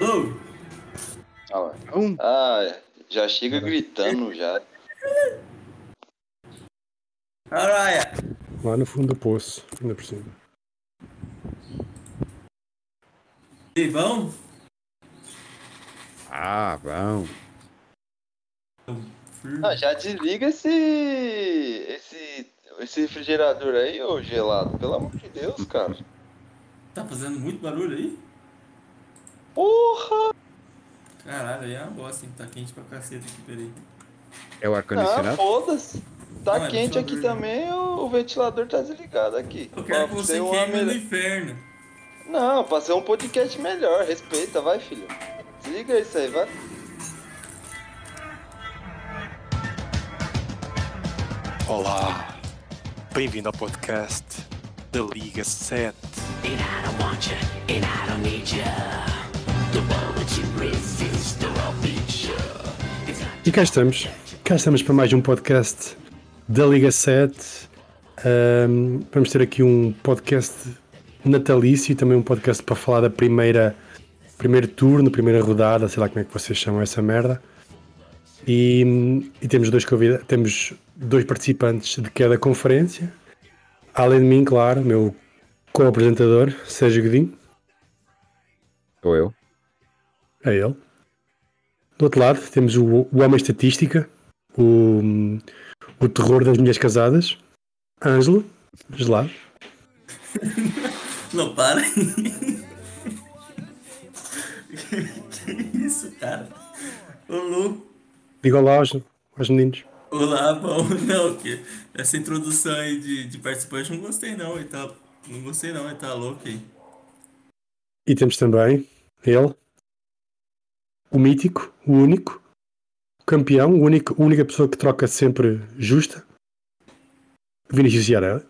Ô, Ah. Um. Ah, já chega gritando já. Araia. Lá no fundo do poço, ainda por cima. E vão? Ah, bom. Ah, já desliga esse. esse. esse refrigerador aí, ô gelado. Pelo amor de Deus, cara. Tá fazendo muito barulho aí? Porra! Caralho, aí é uma bosta, hein? Tá quente pra caceta aqui, peraí. É o Ah, ar-condicionado? foda-se. Tá Não, é quente aqui ventilador. também, o, o ventilador tá desligado aqui. Eu quero que você ser uma queime no inferno. Não, pra ser um podcast melhor. Respeita, vai, filho. Desliga isso aí, vai. Olá, bem-vindo ao podcast da Liga 7. And I don't want you, and I don't need you. E cá estamos. Cá estamos para mais um podcast da Liga 7. Ahm, vamos ter aqui um podcast natalício e também um podcast para falar da primeira primeiro turno, primeira rodada, sei lá como é que vocês chamam essa merda. E, e temos dois convida temos dois participantes de cada conferência. Além de mim, claro, meu co-apresentador, Sérgio Godinho. Ou eu? É ele. Do outro lado temos o, o homem estatística, o, o terror das mulheres casadas, Ângelo, gelado. Não, para. que isso, cara? Ô, louco. Diga olá aos, aos meninos. Olá, bom. Não, que essa introdução aí de, de participante não gostei, não. Ele tá, não gostei, não. Ele tá louco aí. E temos também ele, o mítico, o único, o campeão, o único, a única pessoa que troca sempre justa, Vinícius Ciara.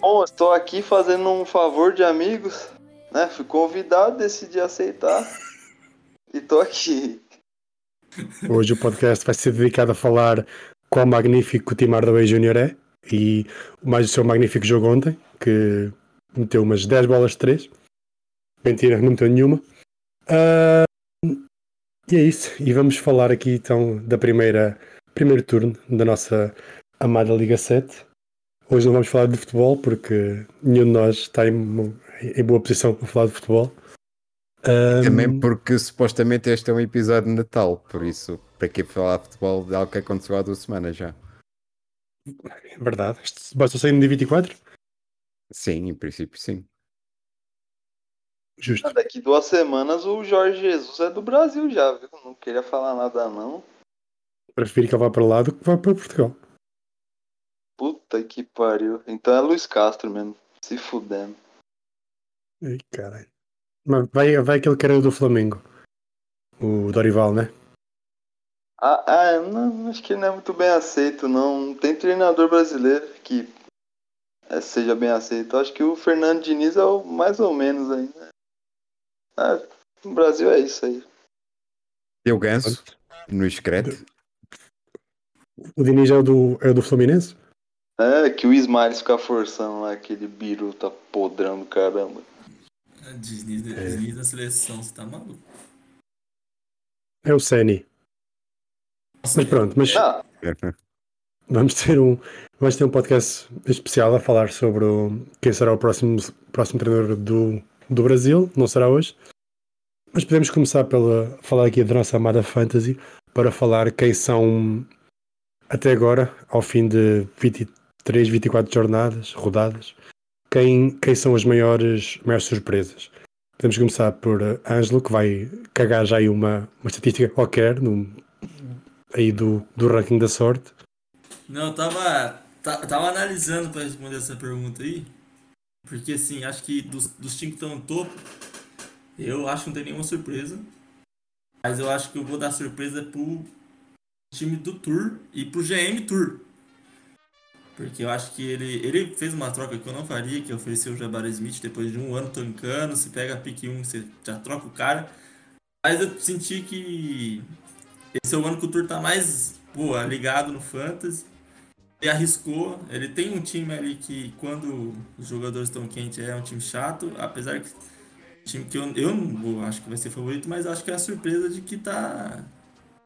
Bom, estou aqui fazendo um favor de amigos, né? Fui convidado, decidi aceitar. E tô aqui. Hoje o podcast vai ser dedicado a falar qual magnífico o Tim Hardaway Jr. é e mais o seu magnífico jogo ontem, que meteu umas 10 bolas de 3. Mentira, não meteu nenhuma. Ah, e é isso. E vamos falar aqui então da primeira primeiro turno da nossa amada Liga 7. Hoje não vamos falar de futebol porque nenhum de nós está em, em boa posição para falar de futebol. Ah, Também porque supostamente este é um episódio de Natal, por isso, para que falar de futebol de algo que aconteceu há duas semanas já? é verdade. Basta sair no dia 24? Sim, em princípio sim. Justo. Daqui duas semanas o Jorge Jesus é do Brasil já, viu? Não queria falar nada não. Prefiro que ele vá para lá do que vá para Portugal. Puta que pariu. Então é Luiz Castro mesmo. Se fudendo. Ai, caralho. Mas vai, vai aquele cara do Flamengo. O Dorival, né? Ah, ah, não, acho que não é muito bem aceito, não. Não tem treinador brasileiro que eh, seja bem aceito. Acho que o Fernando Diniz é o mais ou menos ainda. Ah, no Brasil é isso aí. Deu ganso no excreto. O Diniz é o do, é o do Fluminense? É, que o Ismael fica forçando lá, aquele biruta podrão do caramba. A Disney, Disney na seleção, você tá maluco? É o. Nossa, Mas pronto, mas Ah, vamos ter um, vamos ter um podcast especial a falar sobre o- quem será o próximo, próximo treinador do, do Brasil. Não será hoje. Mas podemos começar pela falar aqui da nossa amada Fantasy para falar quem são até agora, ao fim de 23, 24 jornadas, rodadas, quem, quem são as maiores, maiores surpresas. Podemos começar por eh, Ângelo, que vai cagar já aí uma, uma estatística qualquer no, aí do, do ranking da sorte. Não, eu tava, ta- tava analisando pra responder essa pergunta aí. Porque assim, acho que dos, dos times que estão no topo, eu acho que não tem nenhuma surpresa. Mas eu acho que eu vou dar surpresa pro time do Tour e pro GM Tour. Porque eu acho que ele, ele fez uma troca que eu não faria, que ofereceu o Jabari Smith depois de um ano tancando. Você pega a pick 1, você já troca o cara. Mas eu senti que esse é o ano que o Tour tá mais pô, ligado no Fantasy. Ele arriscou, ele tem um time ali que quando os jogadores estão quentes é um time chato, apesar que time que eu, eu não vou- acho que vai ser favorito, mas acho que é a surpresa de que tá.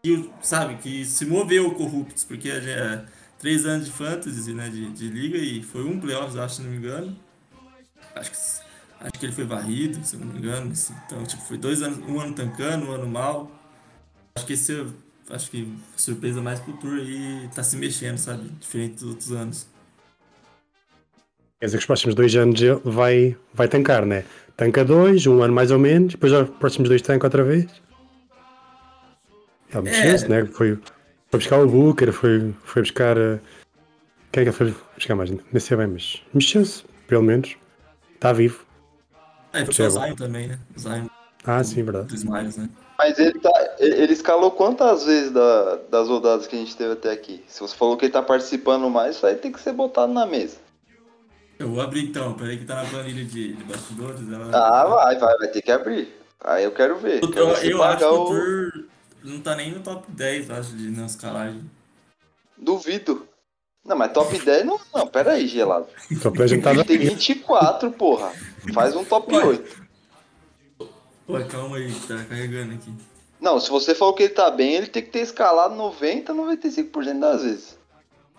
que, sabe, que se moveu Corruptos, porque já é três anos de fantasy, né? De, de liga e foi um playoffs, acho, se não me engano. Acho que, acho que ele foi varrido, se não me engano. Então, tipo, foi dois anos, um ano tancando, um ano mal. Acho que esse é- Acho que surpresa mais pro Tour aí tá se mexendo, sabe? Diferente dos outros anos. Quer dizer que os próximos dois anos ele vai, vai tancar, né? Tanca dois, um ano mais ou menos, depois os próximos dois tanca outra vez. Ele mexeu-se, né? Foi, foi buscar o Booker, foi, foi buscar. eh, Quem é que ele foi buscar mais? Nem sei bem, mas mexeu-se, pelo menos. Está vivo. É, puxou o Percebo. Zion também, né? O Zion Ah, sim, verdade. dos Miles, né? Mas ele, tá, ele escalou quantas vezes da- das rodadas que a gente teve até aqui? Se você falou que ele tá participando mais, isso aí tem que ser botado na mesa. Eu vou abrir então, peraí que tá na planilha de, de bastidores. Ela... Ah, vai, vai, vai ter que abrir. Aí eu quero ver. Eu, Quero eu, acho que o Tour não tá nem no top 10, acho, de não escalagem. Duvido. Não, mas top 10 não. Não, pera aí, gelado. Então, a gente tá tem 24, porra. Faz um top Ué. 8. Pô, calma aí, tá carregando aqui. Não, se você falou que ele tá bem, ele tem que ter escalado 90, 95% das vezes.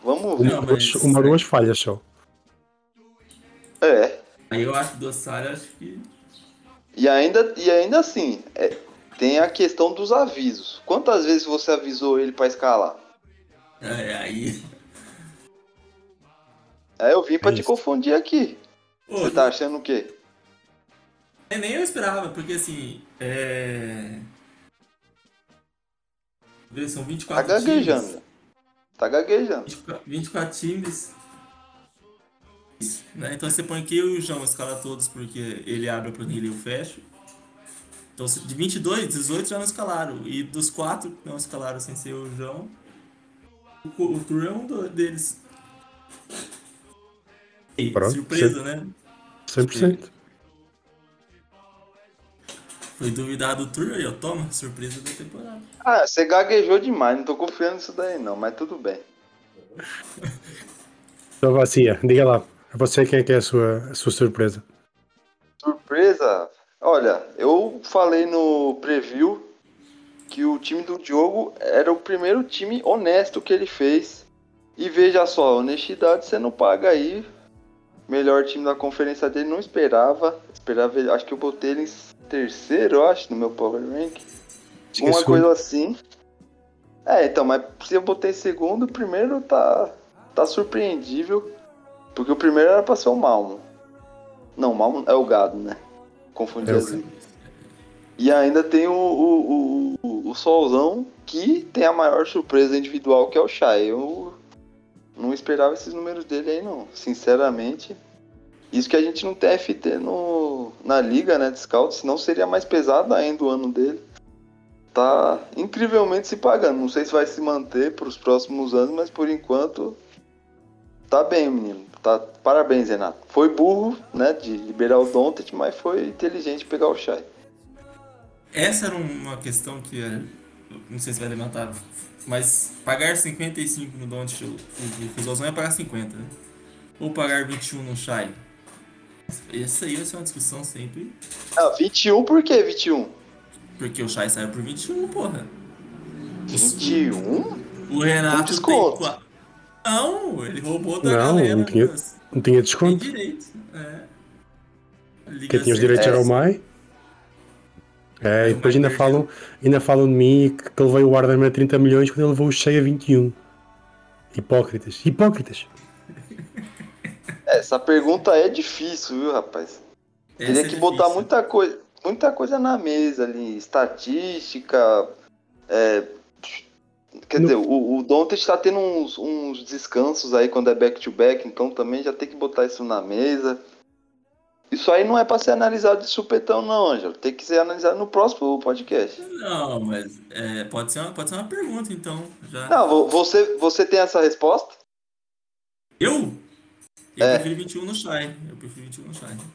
Vamos ver. uma, Não, duas, mas- uma duas falhas só. É. Aí eu acho que do Ossari, acho que. E ainda, e ainda assim, é, tem a questão dos avisos. Quantas vezes você avisou ele pra escalar? É, aí. É, eu vim pra É te confundir aqui. Pô, Você tá achando o quê? Nem- nem eu esperava, porque assim. É. São Tá 24 gaguejando. times. Tá gaguejando. 24, 24 times. Isso, né? Então você põe aqui eu e o João escala todos porque ele abre a planilha e eu fecho. Então de 22, 18 já não escalaram. E dos quatro que não escalaram sem ser o João, o, o Tour é um deles. E, Pronto, surpresa, né? 100%. Foi duvidado o Tour aí, ó. Toma, surpresa da temporada. Ah, você gaguejou demais, não tô confiando nisso daí não, mas tudo bem. Então, Vacia, diga lá. Você quem é que é a sua, a sua surpresa? Surpresa? Olha, eu falei no preview que o time do Diogo era o primeiro time honesto que ele fez. E veja só, honestidade você não paga aí. Melhor time da conferência dele, não esperava. Esperava ele, acho que eu botei ele em terceiro, eu acho, no meu Power Rank. Sim, Uma coisa assim. É, então, mas se eu botei segundo, o primeiro tá, tá surpreendível. Porque o primeiro era pra ser o Malmo. Não, o Malmo é o gado, né? Confundi É o as línguas. E ainda tem o, o, o, o, o Solzão, que tem a maior surpresa individual, que é o Shai. Eu não esperava esses números dele aí, não. Sinceramente. Isso que a gente não tem FT no, na liga, né, de scout, senão seria mais pesado ainda o ano dele. Tá incrivelmente se pagando. Não sei se vai se manter para os próximos anos, mas por enquanto tá bem, menino. Tá, parabéns, Renato. Foi burro, né, de liberar o Dontet, mas foi inteligente pegar o Shai. Essa era uma questão que é, não sei se vai levantar, mas pagar 55 no Don't o Fusozão é pagar 50, né? Ou pagar 21 no Shai. Essa aí vai ser uma discussão sempre, Ah, 21 por que 21? porque o Shai saiu por 21, porra. 21? O Renato Com desconto. tem Não, ele roubou da Não, galera. não tinha- mas Não tinha Tem desconto. direito. É. Liga Quem tinha os direitos era o É. Mai. É, e o depois ainda falam, ainda falam de mim que que ele veio o Arden a 30 milhões quando ele levou o cheio a 21. Hipócritas. Hipócritas. Essa pergunta é difícil, viu, rapaz? Essa Teria é que botar muita coisa, muita coisa na mesa ali, estatística. é, Quer No- dizer, o, o Dontet está tendo uns, uns descansos aí quando é back-to-back, então também já tem que botar isso na mesa. Isso aí não é para ser analisado de supetão, não, Ângelo. Tem que ser analisado no próximo podcast. Não, mas é, pode, ser uma, pode ser uma pergunta, então. Já. Não, vo- você, você tem essa resposta? Eu? Eu É. prefiro 21 no Shai. Eu prefiro 21 no Shai. Mas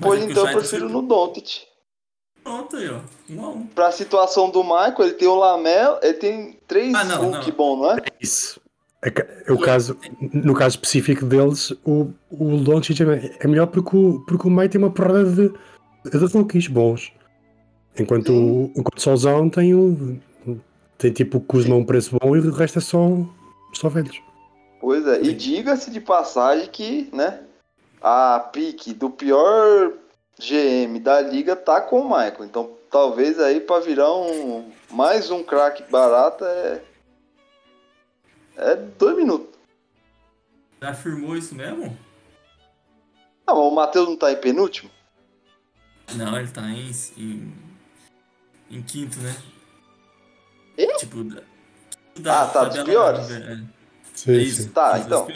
Pois é então eu tá prefiro sempre- no Dontet. Pronto aí, ó. Um a um. Pra situação do Michael, ele tem o Lamel, ele tem três Ah, não, não. bom, não é? Isso. É é o caso, no caso específico deles, o, o Doncic é é melhor porque o, porque o Mai tem uma porrada de, dou rookies bons. Enquanto, o- enquanto o Solzão tem um. Tem tipo o Kuzma um preço bom e o resto é só, só velhos. Pois é, e diga-se de passagem que, né, a pique do pior GM da liga tá com o Michael. Então, talvez aí pra virar um mais um craque barato é é dois minutos. Já afirmou isso mesmo? Ah, mas o Matheus não tá em penúltimo? Não, ele tá em, em, em quinto, né? Ih? Tipo, da, Ah, tá, dos piores? da- é. Sim, É sim. isso. Tá, então.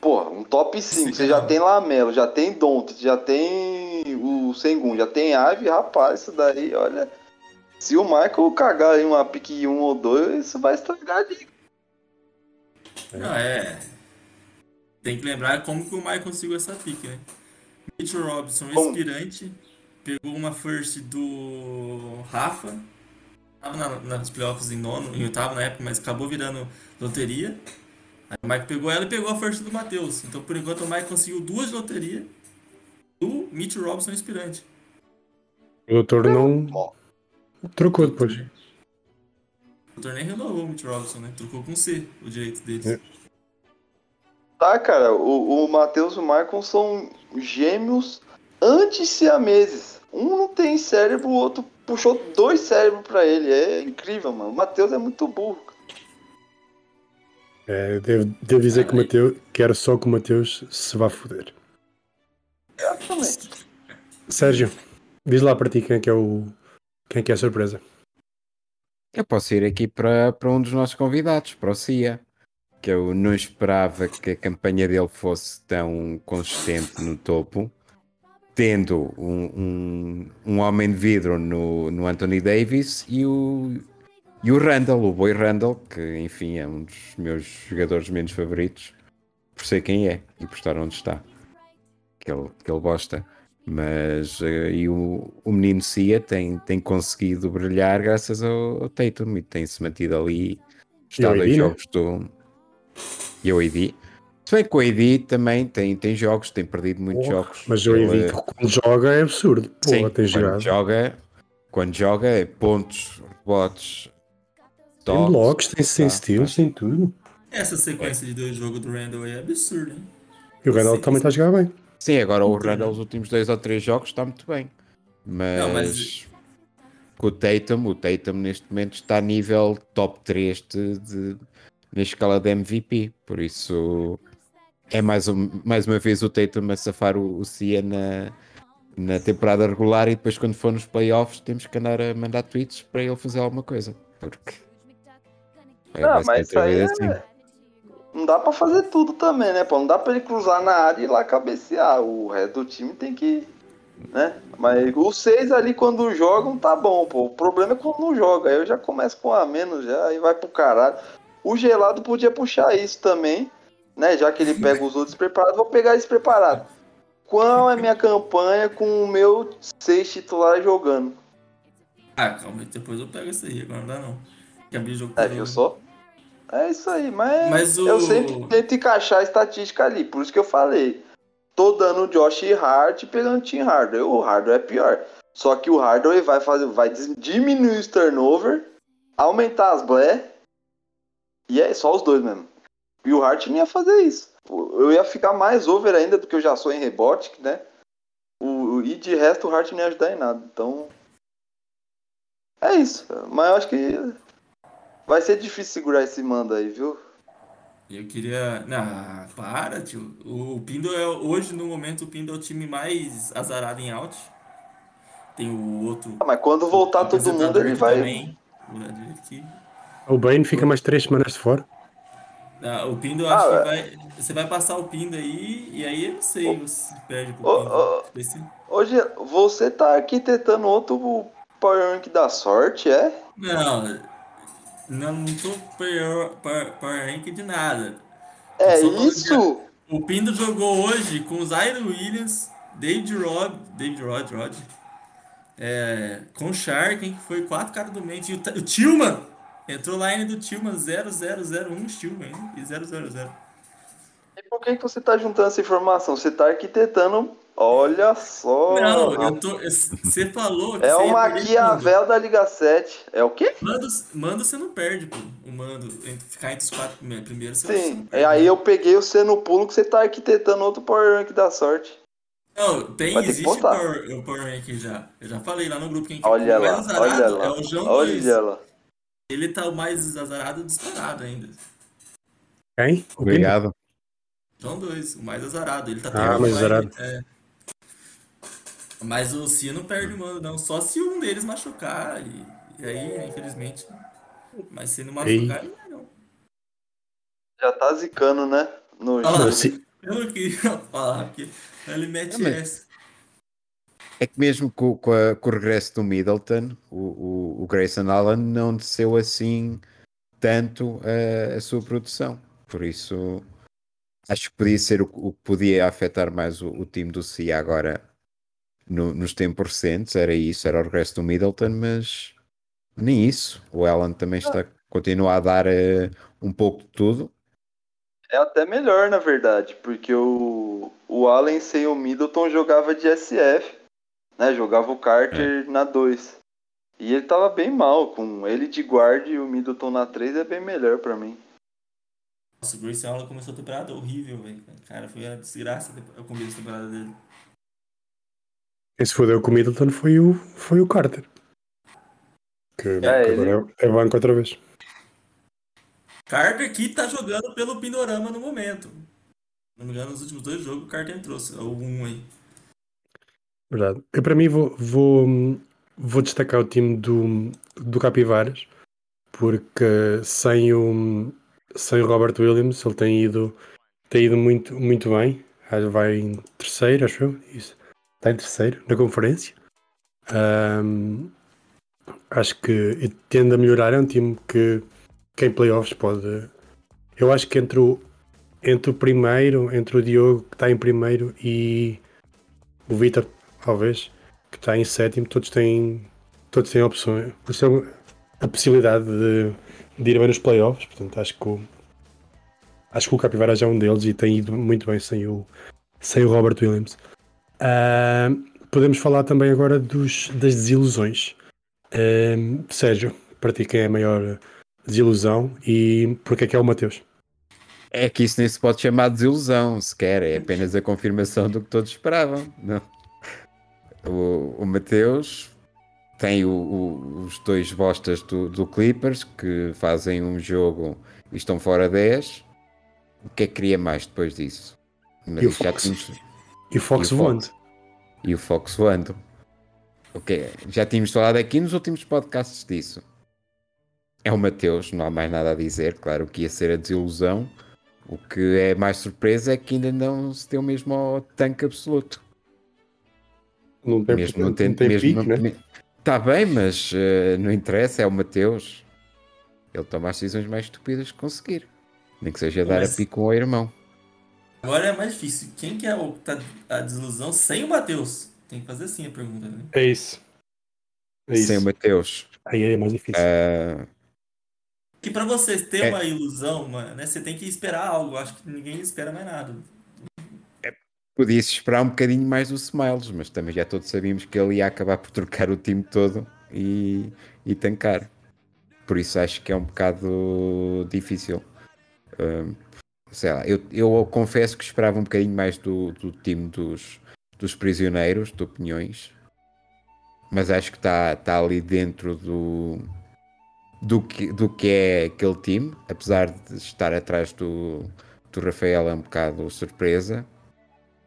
Porra, um top 5. Sim, Você já tem Lamelo, já tem Doncic, já tem o Sengun, já tem Ivy, rapaz, isso daí, olha. Se o Michael cagar em uma pique 1 ou 2, isso vai estragar a liga. Não, é. Tem que lembrar como que o Mike conseguiu essa pique, né? Mitchell Robinson, Como? expirante, pegou uma first do Rafa, tava na, nas playoffs em nono, em oitavo na época, mas acabou virando loteria. Aí o Mike pegou ela e pegou a first do Matheus. Então, por enquanto, o Mike conseguiu duas de loteria do Mitchell Robinson expirante. O doutor não. Trocou depois. O torneio renovou o Mitchell Robinson, né? Trocou com C o direito deles. É. Tá, cara, o, o Matheus e o Michael são gêmeos anti-siameses. Um não tem cérebro, o outro puxou dois cérebros pra ele. É incrível, mano. O Matheus é muito burro. É, devo, devo dizer que o. Mateus. Quero só que o Mateus se vá foder. Exatamente. Sérgio, diz lá para ti quem é que é o. Quem é que é a surpresa. Eu posso ir aqui para, para um dos nossos convidados, para o Cia, que eu não esperava que a campanha dele fosse tão consistente no topo, tendo um, um, um homem de vidro no, no Anthony Davis e o, e o Randall, o Boy Randall, que enfim é um dos meus jogadores menos favoritos, por ser quem é e por estar onde está, que ele, que ele gosta. Mas eh, e o, o menino Cia tem, tem conseguido brilhar graças ao, ao Tatum e tem-se mantido ali. Está dois né? jogos do. E AD. Se bem que o AD também tem, tem jogos, tem perdido muitos Porra, jogos. Mas o Ele- Envy quando joga é absurdo. Pô, Sim, tem quando jogado. joga, quando joga é pontos, rebotes, Tem toques, blocos, tem, tem tá, steals, tem tudo. Essa sequência de dois jogos do Randall é absurda, hein? E o Randall Sim, também está a jogar bem. Sim, agora o Randall os últimos dois ou três jogos está muito bem. Mas, Não, mas- com o Tatum, o Tatum neste momento está a nível top 3 de, de- na escala de MVP. Por isso é mais, um, mais uma vez o Tatum a safar o, o Cia na, na temporada regular e depois quando for nos playoffs temos que andar a mandar tweets para ele fazer alguma coisa. Porque Ah, mas isso aí vez é... assim. Não dá pra fazer tudo também, né, pô? Não dá pra ele cruzar na área e ir lá cabecear. O resto do time tem que. Né? Mas os seis ali quando jogam tá bom, pô. O problema é quando não joga. Aí eu já começo com a menos já, aí vai pro caralho. O gelado podia puxar isso também, né? Já que ele pega os outros preparados, vou pegar esse preparado. Qual é a minha campanha com o meu seis titular jogando? Ah, calma aí, depois eu pego essa aí, agora não dá não. Que abrir jogo É, viu só? É isso aí, mas, Mas o- eu sempre tento encaixar a estatística ali, por isso que eu falei. Tô dando o Josh Hart e pegando o Tim Hardaway. O Hardaway é pior. Só que o Hardaway vai fazer, vai diminuir os turnover, aumentar as blé, e é só os dois mesmo. E o Hart não ia fazer isso. Eu ia ficar mais over ainda do que eu já sou em rebote, né? O, o- e de resto o Hart não ia ajudar em nada. Então. É isso. Mas eu acho que vai ser difícil segurar esse mando aí, viu? Eu queria. Não, para, tio. O Pindo é. Hoje, no momento, o Pindo é o time mais azarado em out. Tem o outro. Ah, Mas quando voltar todo mundo, ele vai. Também, o Bane fica mais três semanas de fora. Ah, o Pindo, eu Ah, acho é. que vai. Você vai passar o Pindo aí, e aí eu não sei se perde pro Ô, Pindo. Esse- Hoje, você tá arquitetando outro Power Rank da sorte, é? Não, não, não tô power, power, power rank de nada. É isso? O Pindo jogou hoje com o Zaire Williams, David Rod, David Rod, Rod, é, com o Sharken, que foi quatro caras do mente, e o, o Tillman, entrou lá ainda do Tillman 0001 Tillman ainda, e 000. E por que, que você tá juntando essa informação? Você tá arquitetando. Olha só. Não, eu tô. Você falou que É perder Maquiavel da Liga 7. É o quê? Mando, mando você não perde, pô. O mando. Ficar entre os quatro prime- primeiros, Sim. perde. E aí eu peguei você no pulo que você tá arquitetando outro Power Rank da sorte. Não, tem, Vai existe o. Power, o Power Rank já. Eu já falei lá no grupo quem Olha o lá, azarado olha lá. é o João 2. Olha lá. Ele tá o mais azarado disparado ainda. Quem? Obrigado. João 2, o mais azarado. Ele tá Ah, perdendo mais azarado. É. Mas o Cia não perde o mando, não. Só se um deles machucar. E, e aí, infelizmente. Mas se não machucar, ele vai não. Já tá zicando, né? No... Olha lá. Pino? Se- Eu não queria falar aqui. Ele mete É, mas- essa. É que mesmo com, com a- com o regresso do Middleton, o, o, o Grayson Allen não desceu assim tanto a, a sua produção. Por isso, acho que podia ser o, o que podia afetar mais o, time do CIA agora no- nos tempos recentes. Era isso, era o regresso do Middleton, mas nem isso. O Allen também está, continua a dar eh, um pouco de tudo. É até melhor, na verdade, porque o, o Allen sem o Middleton jogava de SF, né? Jogava o Carter na 2. E ele tava bem mal, com ele de guarda e o Middleton na 3 é bem melhor pra mim. Nossa, o Grayson Allen começou a temporada horrível, velho. Cara, foi a desgraça o começo da temporada dele. Quem se fodeu com o Middleton foi o, foi o Carter. Que, que ele- agora é, é banco outra vez. Carter que tá jogando pelo Pinorama no momento. Se não me engano, nos últimos dois jogos o Carter entrou. Ou um aí. Verdade. Eu para mim vou, vou, vou destacar o time do, do Capivaras porque sem o, sem o Robert Williams ele tem ido, tem ido muito, muito bem. Vai em terceiro, acho eu. Isso. Está em terceiro na conferência. Ahm, acho que tende a melhorar. É um time que, que em playoffs pode. Eu acho que entre o, entre o primeiro, entre o Diogo que está em primeiro e o Vitor talvez, que está em sétimo, todos têm, todos têm opções. É a possibilidade de, de ir bem nos playoffs. Portanto, acho que o, acho que o Capivara já é um deles e tem ido muito bem sem o, sem o Robert Williams. Ah, podemos falar também agora dos, das desilusões. Ah, Sérgio, para ti quem é a maior desilusão e porque é que é o Mateus? É que isso nem se pode chamar de desilusão, sequer. É apenas a confirmação do que todos esperavam. Não. O, o Mateus tem o- o- os dois bostas do, do Clippers que fazem um jogo e estão fora 10. O que é que queria mais depois disso? Mas E o Fox? tínhamos- E o Fox E o voando. Fox? e o Fox voando. Ok, já tínhamos falado aqui nos últimos podcasts disso. É o Mateus, não há mais nada a dizer. Claro que ia ser a desilusão. O que é mais surpresa é que ainda não se deu mesmo ao tanque absoluto. Não tem, mesmo não não tendo, tem mesmo pique, não- né? Tá bem, mas eh, não interessa, é o Mateus. Ele toma as decisões mais estúpidas que conseguir. Nem que seja dar Mas- a pico ao irmão. Agora é mais difícil. Quem que é o que tá a desilusão sem o Matheus? Tem que fazer assim a pergunta, né? É isso. É isso. Sem o Mateus. Aí é mais difícil. eh, Que pra vocês ter É. uma ilusão, mano, né? Você tem que esperar algo. Acho que ninguém espera mais nada. Podia-se esperar um bocadinho mais do Smiles, mas também já todos sabíamos que ele ia acabar por trocar o time todo e, e tancar. Por isso acho que é um bocado difícil. Hum, sei lá, eu, eu confesso que esperava um bocadinho mais do, do time dos, dos prisioneiros, de opiniões, mas acho que está tá ali dentro do, do, que, do que é aquele time, apesar de estar atrás do, do Rafael é um bocado surpresa.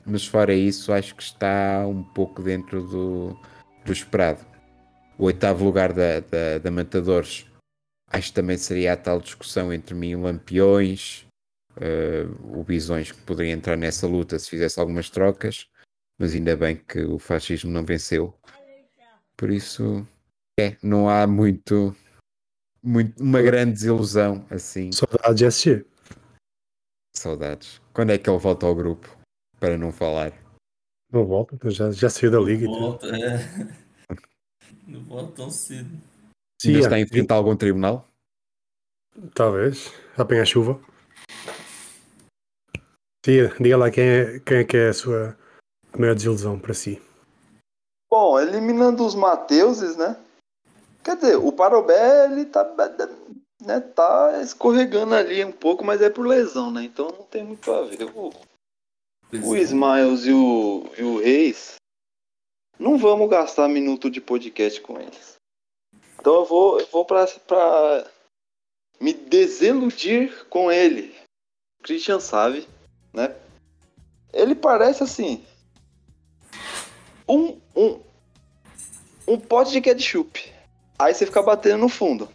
Mas fora isso, acho que está um pouco dentro do, do esperado. O oitavo lugar da, da, da Matadores, acho que também seria a tal discussão entre mim e o Lampiões, eh, o Bisões que poderia entrar nessa luta se fizesse algumas trocas, mas ainda bem que o fascismo não venceu. Por isso, é, não há muito, muito uma grande desilusão assim. Saudades SG. Saudades. Quando é que ele volta ao grupo? Para não falar. Não volta, então já, já saiu da liga tudo. Volta, é. Não volta tão cedo. Ainda Sim, está é. em frente a algum tribunal? Talvez. Apanha chuva. Tia, diga lá quem é, quem é que é a sua maior desilusão para si. Bom, eliminando os Mateuses, né? Quer dizer, o Parobé, ele tá, né, tá escorregando ali um pouco, mas é por lesão, né? Então não tem muito a ver. O, o Smiles e o, e o Reis, não vamos gastar minuto de podcast com eles. Então eu vou, eu vou pra, pra me desiludir com ele. Christian sabe, né? Ele parece assim. Um, um, um pote de ketchup. Aí você fica batendo no fundo.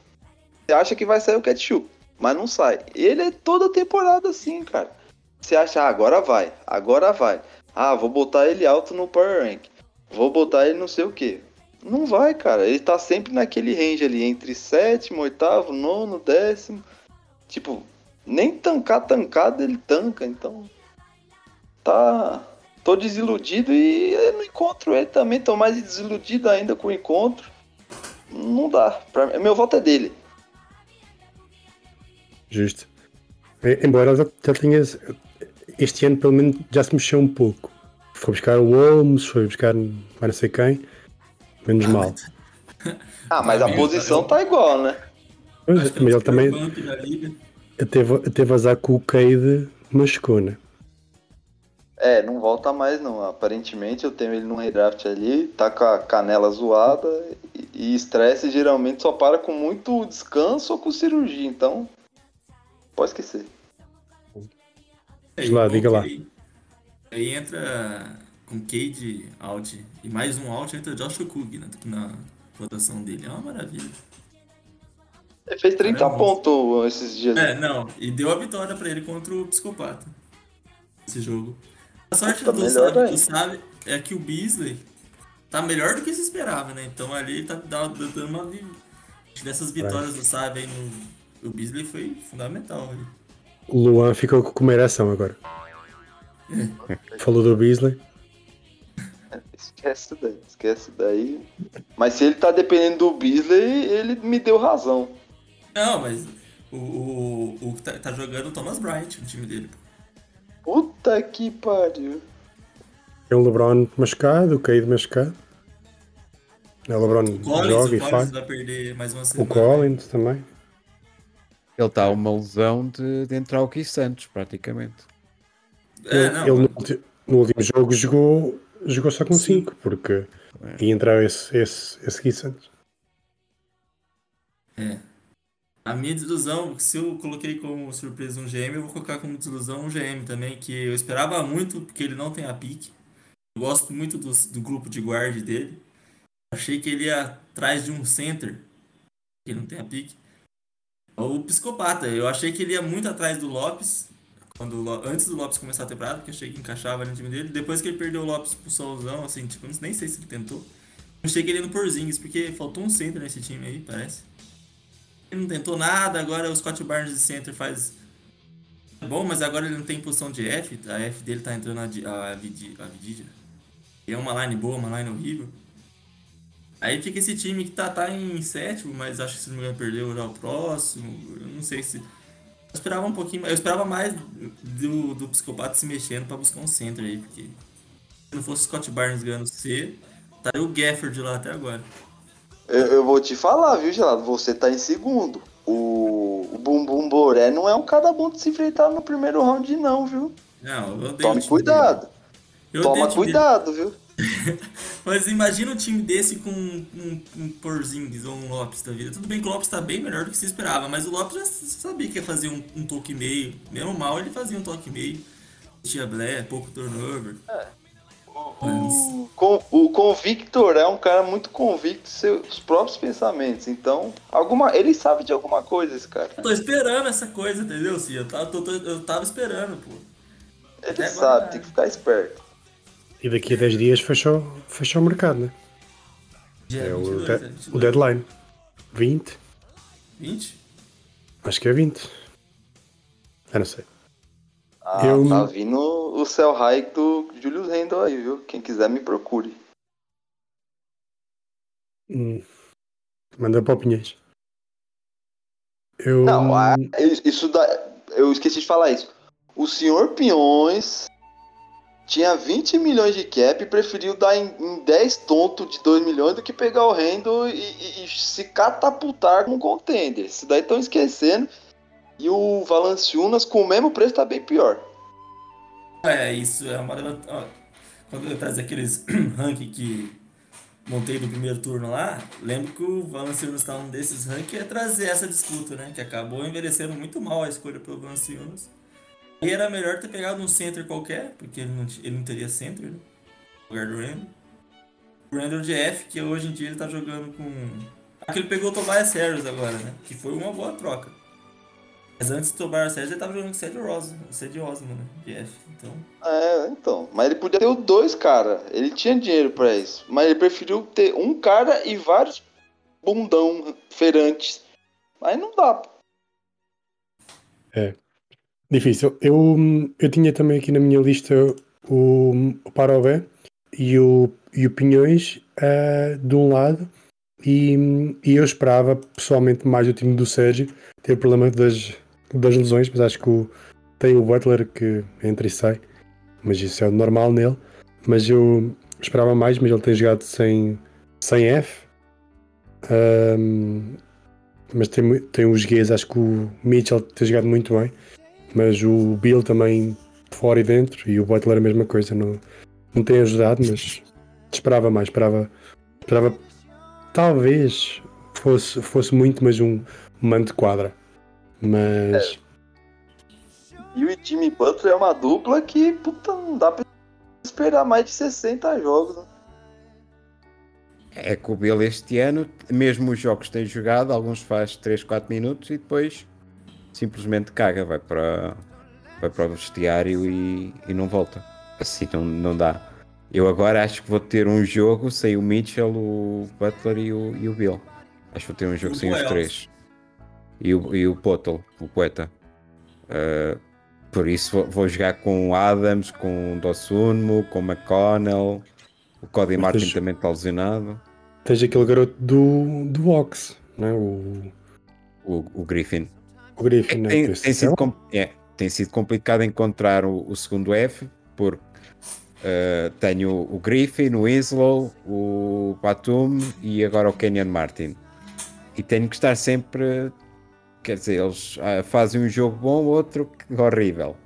Você acha que vai sair o ketchup, mas não sai. Ele é toda temporada assim, cara. Você acha, ah, agora vai, agora vai. Ah, vou botar ele alto no Power Rank. Vou botar ele não sei o que. Não vai, cara. Ele tá sempre naquele range ali, entre sétimo, oitavo, nono, décimo. Tipo, nem tancar tancado ele tanca, então. Tá. Tô desiludido e eu não encontro ele também. Tô mais desiludido ainda com o encontro. Não dá. Pra... Meu voto é dele. Justo. Embora já, já tenha. Este ano, pelo menos, já se mexeu um pouco. Foi buscar o Holmes, foi buscar mais não sei quem. Menos mal. Ah, mas a posição tá igual, né? Mas o ele também teve, teve azar com o Cade machucou, né? É, não volta mais não. Aparentemente eu tenho ele num redraft ali, tá com a canela zoada e estresse geralmente só para com muito descanso ou com cirurgia, então pode esquecer. Aí, lá, bom, diga lá. Aí, aí entra com Cade out e mais um out entra Josh Kug na, na rotação dele. É uma maravilha. Ele fez 30 Caramba. pontos esses dias. É, não, e deu a vitória pra ele contra o psicopata. Esse jogo. A sorte Tá do sabe, do sabe é que o Beasley tá melhor do que se esperava, né? Então ali ele tá dando uma dessas vitórias do sabe aí no o Beasley foi fundamental ali. O Luan ficou com uma ereção agora. Falou do Beasley. Esquece daí, esquece daí. Mas se ele tá dependendo do Beasley, ele me deu razão. Não, mas o, o, o que tá, tá jogando o Thomas Bryant no time dele. Puta que pariu. Tem o LeBron machucado, o Cade machucado. É, O LeBron Collins, joga o e Collins faz. vai perder mais uma O semana. Collins também. Ele está uma lesão de, de entrar o Gui Santos, praticamente. É, ele não, ele ulti- no último jogo jogou, jogou só com Sim. 5, porque ia entrar esse, esse, esse Gui Santos. É. A minha desilusão, se eu coloquei como surpresa um GM, eu vou colocar como desilusão um GM também, que eu esperava muito, porque ele não tem a pique. Eu gosto muito do, do grupo de guard dele. Achei que ele ia atrás de um center, que não tem a pique. O psicopata, eu achei que ele ia muito atrás do Lopes, quando, antes do Lopes começar a temporada, porque achei que encaixava no time dele. Depois que ele perdeu o Lopes pro Solzão, assim, tipo, nem sei se ele tentou. Eu achei que ele ia no Porzingis, porque faltou um center nesse time aí, parece. Ele não tentou nada, agora o Scott Barnes de center faz. Bom, mas agora ele não tem posição de F, a F dele tá entrando a, Di- a, Vidi- a Vididia. E é uma line boa, uma line horrível. Aí fica esse time que tá, tá em sétimo, mas acho que se não me engano perdeu já o próximo. Eu não sei se. Eu esperava um pouquinho mais. Eu esperava mais do, do psicopata se mexendo pra buscar um center aí, porque se não fosse o Scott Barnes ganhando C, estaria o Gafford lá até agora. Eu, eu vou te falar, viu, Gelado? Você tá em segundo. O, o Bumbum Boré não é um cara bom de se enfrentar no primeiro round, não, viu? Não, eu odeio Tome cuidado. Toma dele. cuidado, viu? Mas imagina um time desse com um, um, um Porzingis ou um Lopes da vida. Tudo bem que o Lopes tá bem melhor do que se esperava, mas o Lopes já sabia que ia fazer um, um toque e meio. Mesmo mal, ele fazia um toque e meio. Tinha blé, pouco turnover. O, con- o Convictor é um cara muito convicto de seus próprios pensamentos. Então, alguma, ele sabe de alguma coisa, esse cara. Eu tô esperando essa coisa, entendeu, Cia? Eu tô- eu tava esperando, pô. Ele Até sabe, agora- tem que ficar esperto. E daqui a 10 dias fechou, fechou o mercado, né? Dia É o, 22, de- é 22. o deadline. 20? 20? Acho que é 20. Eu não sei. Ah, Eu- tá vindo o céu high do Julius Randle aí, viu? Quem quiser me procure. Hum. Manda para opiniões. Eu. Não, a- isso da, eu esqueci de falar isso. o senhor Pinhões tinha 20 milhões de cap e preferiu dar em, em 10 tontos de 2 milhões do que pegar o Rendo e, e- e se catapultar como contender. Isso daí estão esquecendo. E o Valanciunas com o mesmo preço tá bem pior. É, isso é uma. Quando eu trazer aqueles ranking que montei no primeiro turno lá, lembro que o Valanciunas tá um desses rankings é trazer essa disputa, né? Que acabou envelhecendo muito mal a escolha pelo Valanciunas. E era melhor ter pegado um center qualquer, porque ele não, ele não teria center, né? No lugar do Randall. O Randall de F, que hoje em dia ele tá jogando com. Ah, que ele pegou o Tobias Harris agora, né? Que foi uma boa troca. Mas antes do Tobias Harris ele tava jogando com o Cedi Osman, né? De F. Então. É, então. Mas ele podia ter os dois, cara. Ele tinha dinheiro pra isso. Mas ele preferiu ter um cara e vários bundão feirantes. Mas não dá. Difícil. Eu, eu tinha também aqui na minha lista o, o e o, e o Pinhões eh, de um lado e, e eu esperava pessoalmente mais do time do Sérgio ter o problema das, das lesões, mas acho que o- tem o Butler que entra e sai, mas isso é o normal nele. Mas eu esperava mais, mas ele tem jogado sem, sem F. Ahm, mas tem, tem os gays, acho que o Mitchell tem jogado muito bem mas o Bill também fora e dentro e o Butler a mesma coisa não, não tem ajudado mas esperava mais esperava, esperava talvez fosse, fosse muito mais um mando de quadra mas E o Jimmy Butler é uma dupla que, puta, não dá pra esperar mais de 60 jogos. Né? É que o Bill este ano, mesmo os jogos que tem jogado, alguns faz 3, 4 minutos e depois simplesmente caga, vai para, vai para o vestiário e, e não volta. Assim não, não dá. Eu agora acho que vou ter um jogo sem o Mitchell, o Butler e o, e o Bill. Acho que vou ter um jogo o sem os três. E o, e o Potel, o poeta. Uh, por isso vou, vou jogar com o Adams, com o Dossunmo, com o McConnell. O Cody Mas Martin tens- também está lesionado. tens aquele garoto do, do Ox né? o, O, o Griffin. Griffin né? Tem, tem é sido é, tem sido complicado encontrar o, o segundo F, porque uh, tenho o Griffin, o Winslow, o Batum e agora o Kenyon Martin. E tenho que estar sempre. Quer dizer, eles ah, fazem um jogo bom, outro horrível.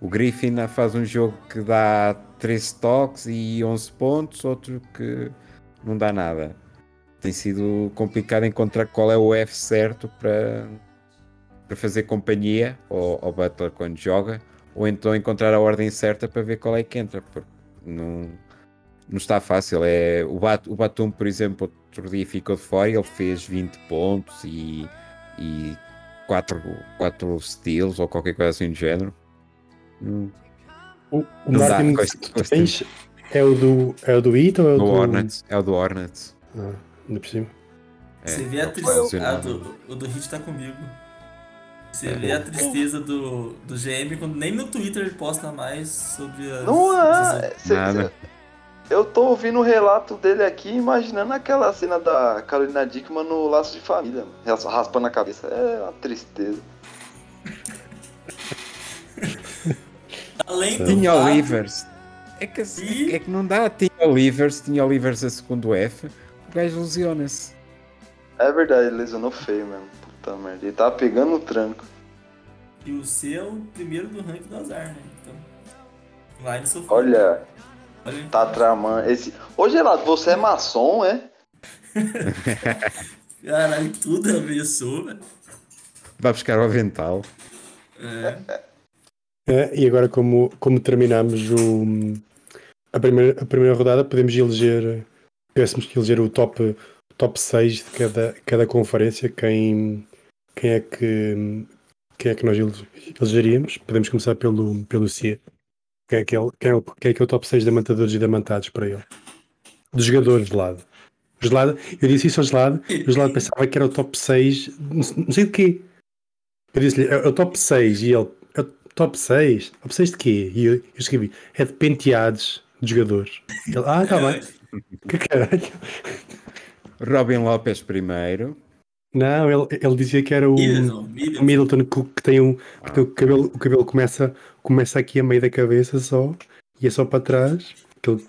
O Griffin ah, faz um jogo que dá 13 toques e 11 pontos, outro que não dá nada. Tem sido complicado encontrar qual é o F certo para, para fazer companhia ao, ao Butler quando joga, ou então encontrar a ordem certa para ver qual é que entra, porque não, não está fácil. É, o, Bat, o Batum, por exemplo, outro dia ficou de fora e ele fez 20 pontos e, e 4, 4 steals ou qualquer coisa assim do género. Hum, o, o Martin que tens é o do é o do Heat ou é o do do Hornets, é o do Hornets. Ah, ainda por cima. É, Você vê a tristeza. Ah, o do Hit tá comigo. Você É. vê a tristeza do, do GM quando nem no Twitter ele posta mais sobre as. Não é. essas- cê- Nada. cê- eu tô ouvindo o relato dele aqui, imaginando aquela cena da Carolina Dickman no Laço de Família, raspando a cabeça. É uma tristeza. Além do Tinha fato- Olivers. É que, E- é que não dá. Tinha Olivers, tinha Olivers a segundo F. O gajo lesiona-se. É verdade, ele lesionou feio mesmo. Puta merda. Ele tava pegando o tranco. E o C é o primeiro do ranking do azar, né? Então. Lá ele sofreu. Olha, Olha. tá tramando. Esse... Ô Gelado, você é maçom, é? Caralho, tudo ameaçou, velho. Vai buscar o avental. É. É, e agora, como, como terminamos o, a, primeira, a primeira rodada, podemos eleger, tivéssemos que eleger o top, top 6 de cada, cada conferência, quem, quem, é que, quem é que nós ele- elegeríamos. Podemos começar pelo, pelo CIA. Quem é, que é, o- quem, é, quem é que é o top 6 de amantadores e de amantados para ele? Dos jogadores de lado. O Gelado, eu disse isso ao Gelado, o Gelado pensava que era o top 6, não, não sei de quê. Eu disse-lhe, é o top 6 e ele, é o top 6? Top 6 de quê? E eu, eu escrevi, é de penteados de jogadores. Ele, ah, tá bem. Que caralho. Robin Lopes primeiro. Não, ele, ele dizia que era o Middleton, Middleton. Middleton que, que tem um. Que tem o cabelo, o cabelo começa, começa aqui a meio da cabeça só e é só para trás. Que ele...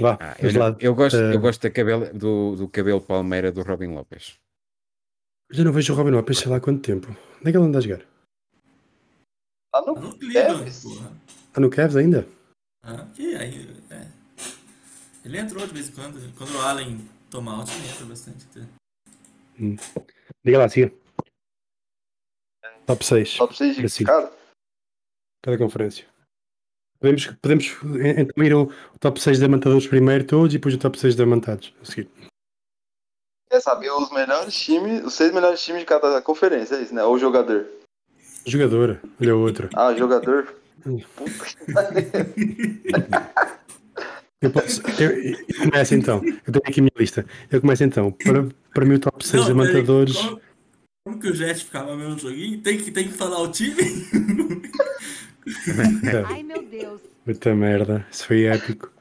Vá, Ah, eu, lá. eu gosto, eh, eu gosto da cabelo, do, do cabelo palmeira do Robin Lopes. Já não vejo o Robin Lopes sei lá há quanto tempo. Onde é que ele anda a jogar? Tá Tá no no Cleveland. Está no Cavs ainda? Ah, que aí, é. Ele entrou de vez em quando. Quando o Allen toma out, ele entra bastante. até. Diga lá, siga. Top 6. Top 6 de Brasil. cara. Cada conferência. Podemos, podemos então ir o, o top 6 de amantadores primeiro todos e depois o top 6 de amantados. A seguir. Quer saber os melhores times, os seis melhores times de cada conferência, é isso, né? Ou jogador. Jogador, olha o outro. Ah, jogador. Hum. Puta. Eu, posso, eu, eu começo então. Eu tenho aqui a minha lista. Eu começo então. Para, para mim, o top 6 de Não, peraí, amantadores. Como, como que o Jet ficava mesmo no joguinho? Tem que, tem que falar o time? Ai, meu Deus. Muita merda. Isso foi épico.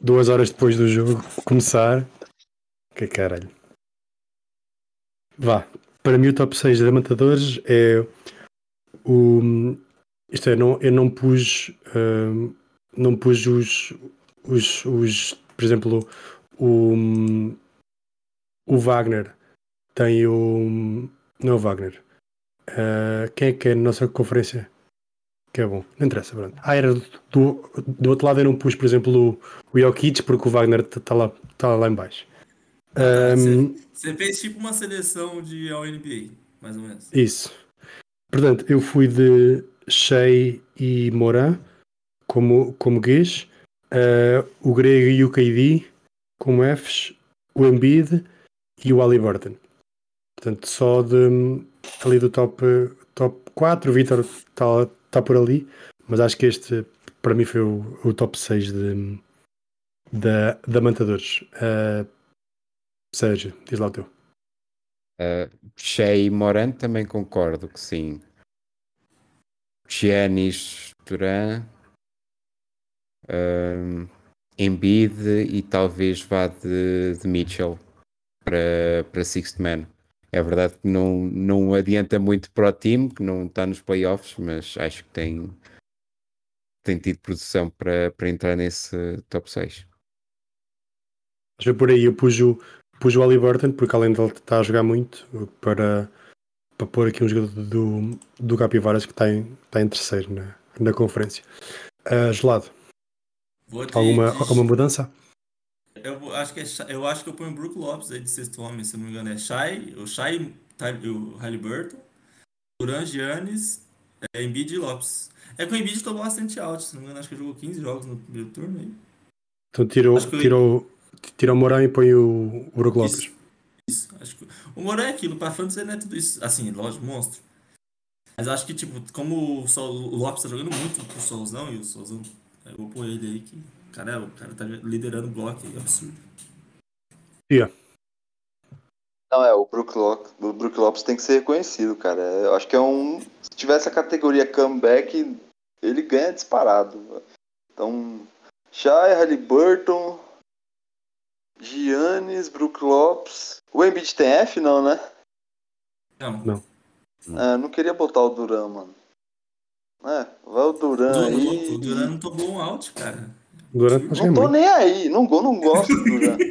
Duas horas depois do jogo começar. Que caralho. Vá. Para mim, o top 6 de amantadores é o. Isto é, não, eu não pus. hum, não pus os, os, os. Por exemplo, o. O Wagner tem o. Não é o Wagner. Ah, quem é que é na nossa conferência? Que é bom. Não interessa, pronto. Ah, era do, do, outro lado eu não pus, por exemplo, o, o Jokic, porque o Wagner está lá, tá lá em baixo. Ahm, Você fez tipo uma seleção de All-NBA, mais ou menos. Isso. Portanto, eu fui de Shea e Moran como, como Guês, ah, o Grego e o KD como Fs, o Embiid e o Halliburton. Portanto, só de ali do top, top 4, o Vitor está tá por ali, mas acho que este para mim foi o, o top 6 de, da, da Mantadores. Ah, Sérgio, diz lá o teu. Uh, e Moran também concordo que sim. Giannis, Duran, um, Embiid e talvez vá de, de Mitchell para, para Sixth Man. É verdade que não, não adianta muito para o time, que não está nos playoffs, mas acho que tem, tem tido produção para, para entrar nesse top 6. Mas foi por aí, eu pus o, pus o porque além dele estar a jogar muito, para, para pôr aqui um jogador do, do Capivaras que está em, está em terceiro na, na conferência. Ah, gelado, alguma, de- alguma mudança? Eu acho que é, eu acho que eu ponho o Brook Lopes aí de sexto homem, se não me engano. É Shai, o Shai, o Halliburton, Duran, Giannis, é, Embiid e Lopes. É que o Embiid tomou bastante out, se não me engano, acho que jogou 15 jogos no primeiro turno aí. Então tirou, eu- tirou, tirou o Moran e põe o, o Brook Lopes. Isso, isso. Acho que o Moran é aquilo, pra fantasy não é tudo isso. Assim, lógico, monstro. Mas acho que, tipo, como o, Sol, o Lopes tá jogando muito com o Solzão e o Solzão, eu vou pôr ele aí que. Cara, o cara tá liderando o bloco aí, absurdo. Não, é, o Brook, Lopes, o Brook Lopes tem que ser reconhecido, cara. É, Eu acho que é um. Se tivesse a categoria comeback, ele ganha disparado. Então, Shai, Halliburton, Giannis, Brook Lopes. O Embiid tem F, não, né? Não, Não. Ah, não queria botar o Duran, mano. É, vai o Duran o, aí. o Duran não tomou um out, cara. Que é Não tô nem aí, não, não gosto do Duran.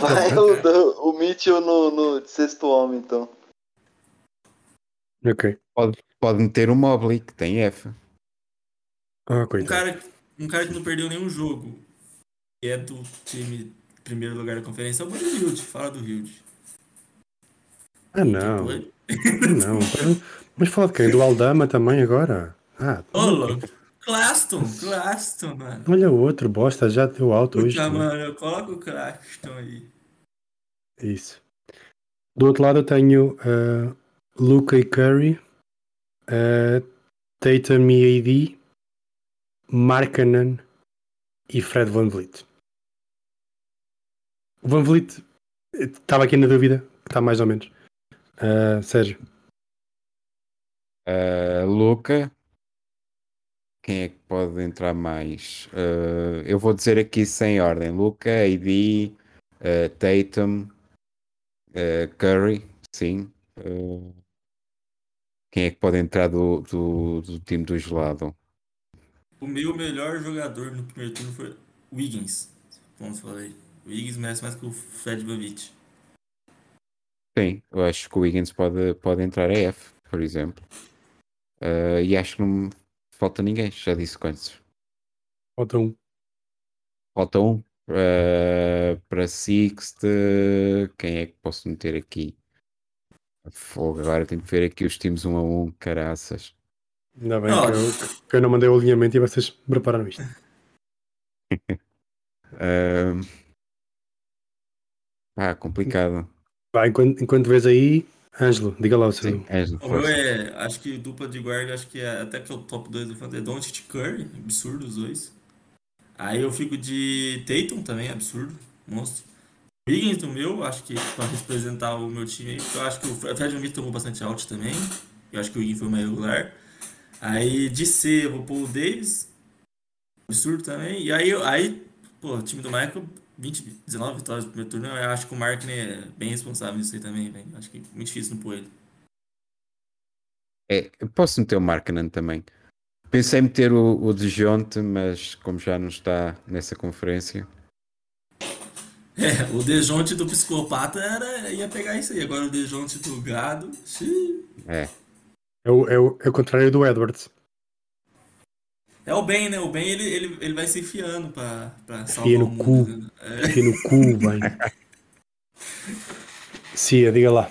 Vai o, o Mitchell no, no de sexto homem, então. Ok. Pode, pode meter o Mobley, que tem F. Ah, Um cara, um cara que não perdeu nenhum jogo, que é do time primeiro lugar da conferência, é o Buddy Hield. Fala do Hield. Ah, não. Tipo, Não. Mas fala de quem? Do Aldama também agora? Ah, louco. Claston, Claston, mano. olha o outro, bosta, já deu alto hoje. Puta, também. mano, coloca o Claston aí. Isso. Do outro lado eu tenho uh, Luca e Curry, uh, Tatum e AD, Markkanen e Fred Van Vliet. O Van Vliet eh, estava aqui na dúvida, está mais ou menos. Uh, Sérgio, Uh, Luca. Quem é que pode entrar mais? Uh, eu vou dizer aqui sem ordem: Luca, AD, uh, Tatum, Eh, Curry, sim. Quem é que pode entrar do, do, do time do gelado? O meu melhor jogador no primeiro turno foi Wiggins. Como falei. O Wiggins merece mais que o Fred Vavit. Sim, eu acho que o Wiggins pode, pode entrar a F, por exemplo. Eh, e acho que não falta ninguém, já disse quantos. Falta um. Falta um. Eh, para Sixth, quem é que posso meter aqui? Fogo, agora tenho que ver aqui os times um a um, caraças. Ainda bem Não, que, eu, que eu não mandei o alinhamento e vocês prepararam isto. Ah, complicado. Vai, enquanto, enquanto vês aí, Ângelo, diga lá o seu. Sim, Ângelo, O meu é, acho que dupla de guarda, acho que é até que é o top 2 do Fantasy. E Curry, absurdo os dois. Aí eu fico de Tatum também, absurdo, monstro. Wiggins do meu, acho que pra representar o meu time, eu acho que o Fred Van tomou bastante out também. Eu acho que o Wiggins foi mais regular. Aí de C eu vou pôr o Davis, absurdo também. E aí, eu- aí pô, o time do Michael, 20, 19 vitórias no primeiro turno, eu acho que o Markkinen é bem responsável nisso aí também, velho. Acho que é muito difícil não pôr ele. É, eu posso meter o Markkanen também. Pensei em meter o, o Dejonte, mas como já não está nessa conferência, É, o Dejonte do psicopata era, ia pegar isso aí. Agora o Dejonte do gado. xiii. é. É o, é, o, é o contrário do Edwards. É o Ben, né? O Ben ele, ele, ele vai se enfiando pra, pra salvar Enfia no o mundo. cu. né? É. Aqui no cu, bem. Cia, diga lá.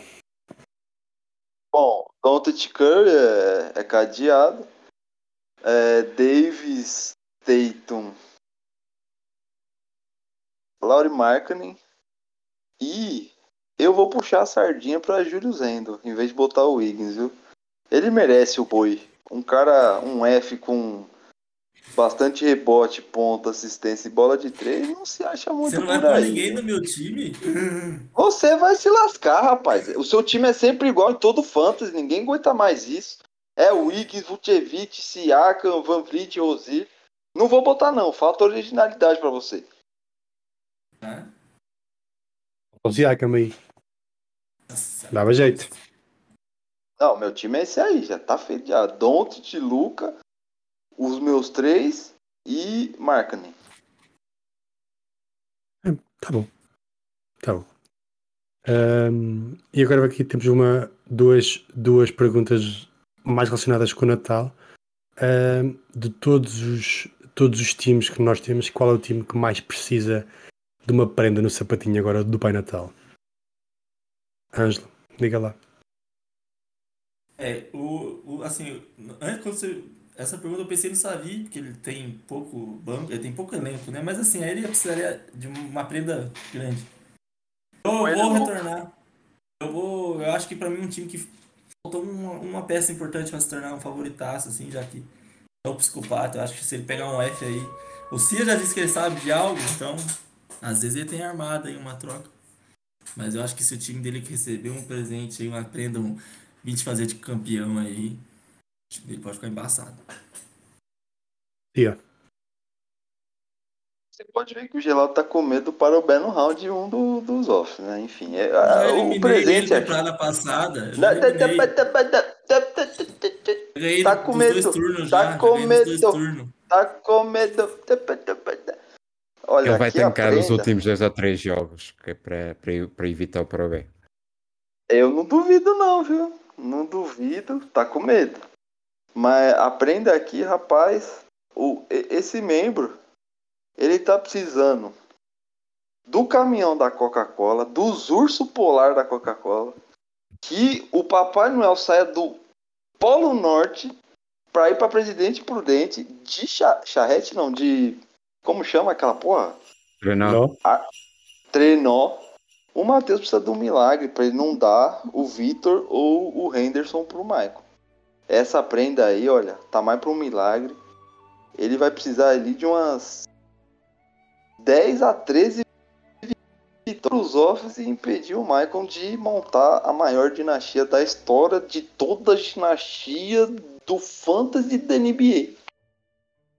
Bom, Doncic Curry é, é cadeado. É, Davis, Tatum, Laurie Markkinen. E eu vou puxar a sardinha pra Júlio Zendo, em vez de botar o Wiggins, viu? Ele merece o boi. Um cara, um F com bastante rebote, ponta, assistência e bola de três, não se acha muito Você não vai pôr aí. ninguém no meu time? Você vai se lascar, rapaz. O seu time é sempre igual em todo fantasy, ninguém aguenta mais isso. É o Wiggins, Vucevic, Siakam, Van Vliet, Rosier. Não vou botar não, falta originalidade pra você. Tá? O Siakam aí. Nossa. Dava jeito. Não, meu time é esse aí, já tá feito já. Doncic, Luca, os meus três e Markkinen. Tá bom. Tá bom. Ahm, e agora aqui temos uma, duas, duas perguntas mais relacionadas com o Natal. Ahm, de todos os, todos os times que nós temos, qual é o time que mais precisa de uma prenda no sapatinho agora do Pai Natal? Ângelo, diga lá. É, o, o, assim, antes quando você. Essa pergunta eu pensei no Savi, porque ele tem pouco banco, ele tem pouco elenco, né? Mas assim, aí ele precisaria de uma prenda grande. Eu Mas vou não- retornar. Eu vou. Eu acho que pra mim um time que faltou uma, uma peça importante pra se tornar um favoritaço, assim, já que é o psicopata. Eu acho que se ele pegar um F aí. O Cia já disse que ele sabe de algo, então. Às vezes ele tem armada aí uma troca. Mas eu acho que se o time dele receber um presente aí, uma prenda, um, vir te fazer de campeão aí, dele pode ficar embaçado. Tia, Você pode ver que o Gelado tá com medo para o Beno Round 1 do, dos off, né? Enfim, é, ah, eliminei o presente ele é. temporada passada. Tá com medo, turnos tá já. com medo. Tá com medo. Olha, Ele vai aqui a tancar os prenda, últimos dois ou três jogos que é para, para, para evitar o Pro B. Eu não duvido não, viu? Não duvido, tá com medo. Mas aprenda aqui, rapaz, o, esse membro, ele tá precisando do caminhão da Coca-Cola, dos urso polar da Coca-Cola, que o Papai Noel saia do Polo Norte pra ir pra Presidente Prudente de cha charrete, não, de... Como chama aquela porra? Não. não? trenó. O Matheus precisa de um milagre para ele não dar o Vitor ou o Henderson pro Michael. Essa prenda aí, olha, tá mais para um milagre. Ele vai precisar ali de umas 10 a 13 vitórias offs e impedir o Michael de montar a maior dinastia da história de toda a dinastia do Fantasy da NBA.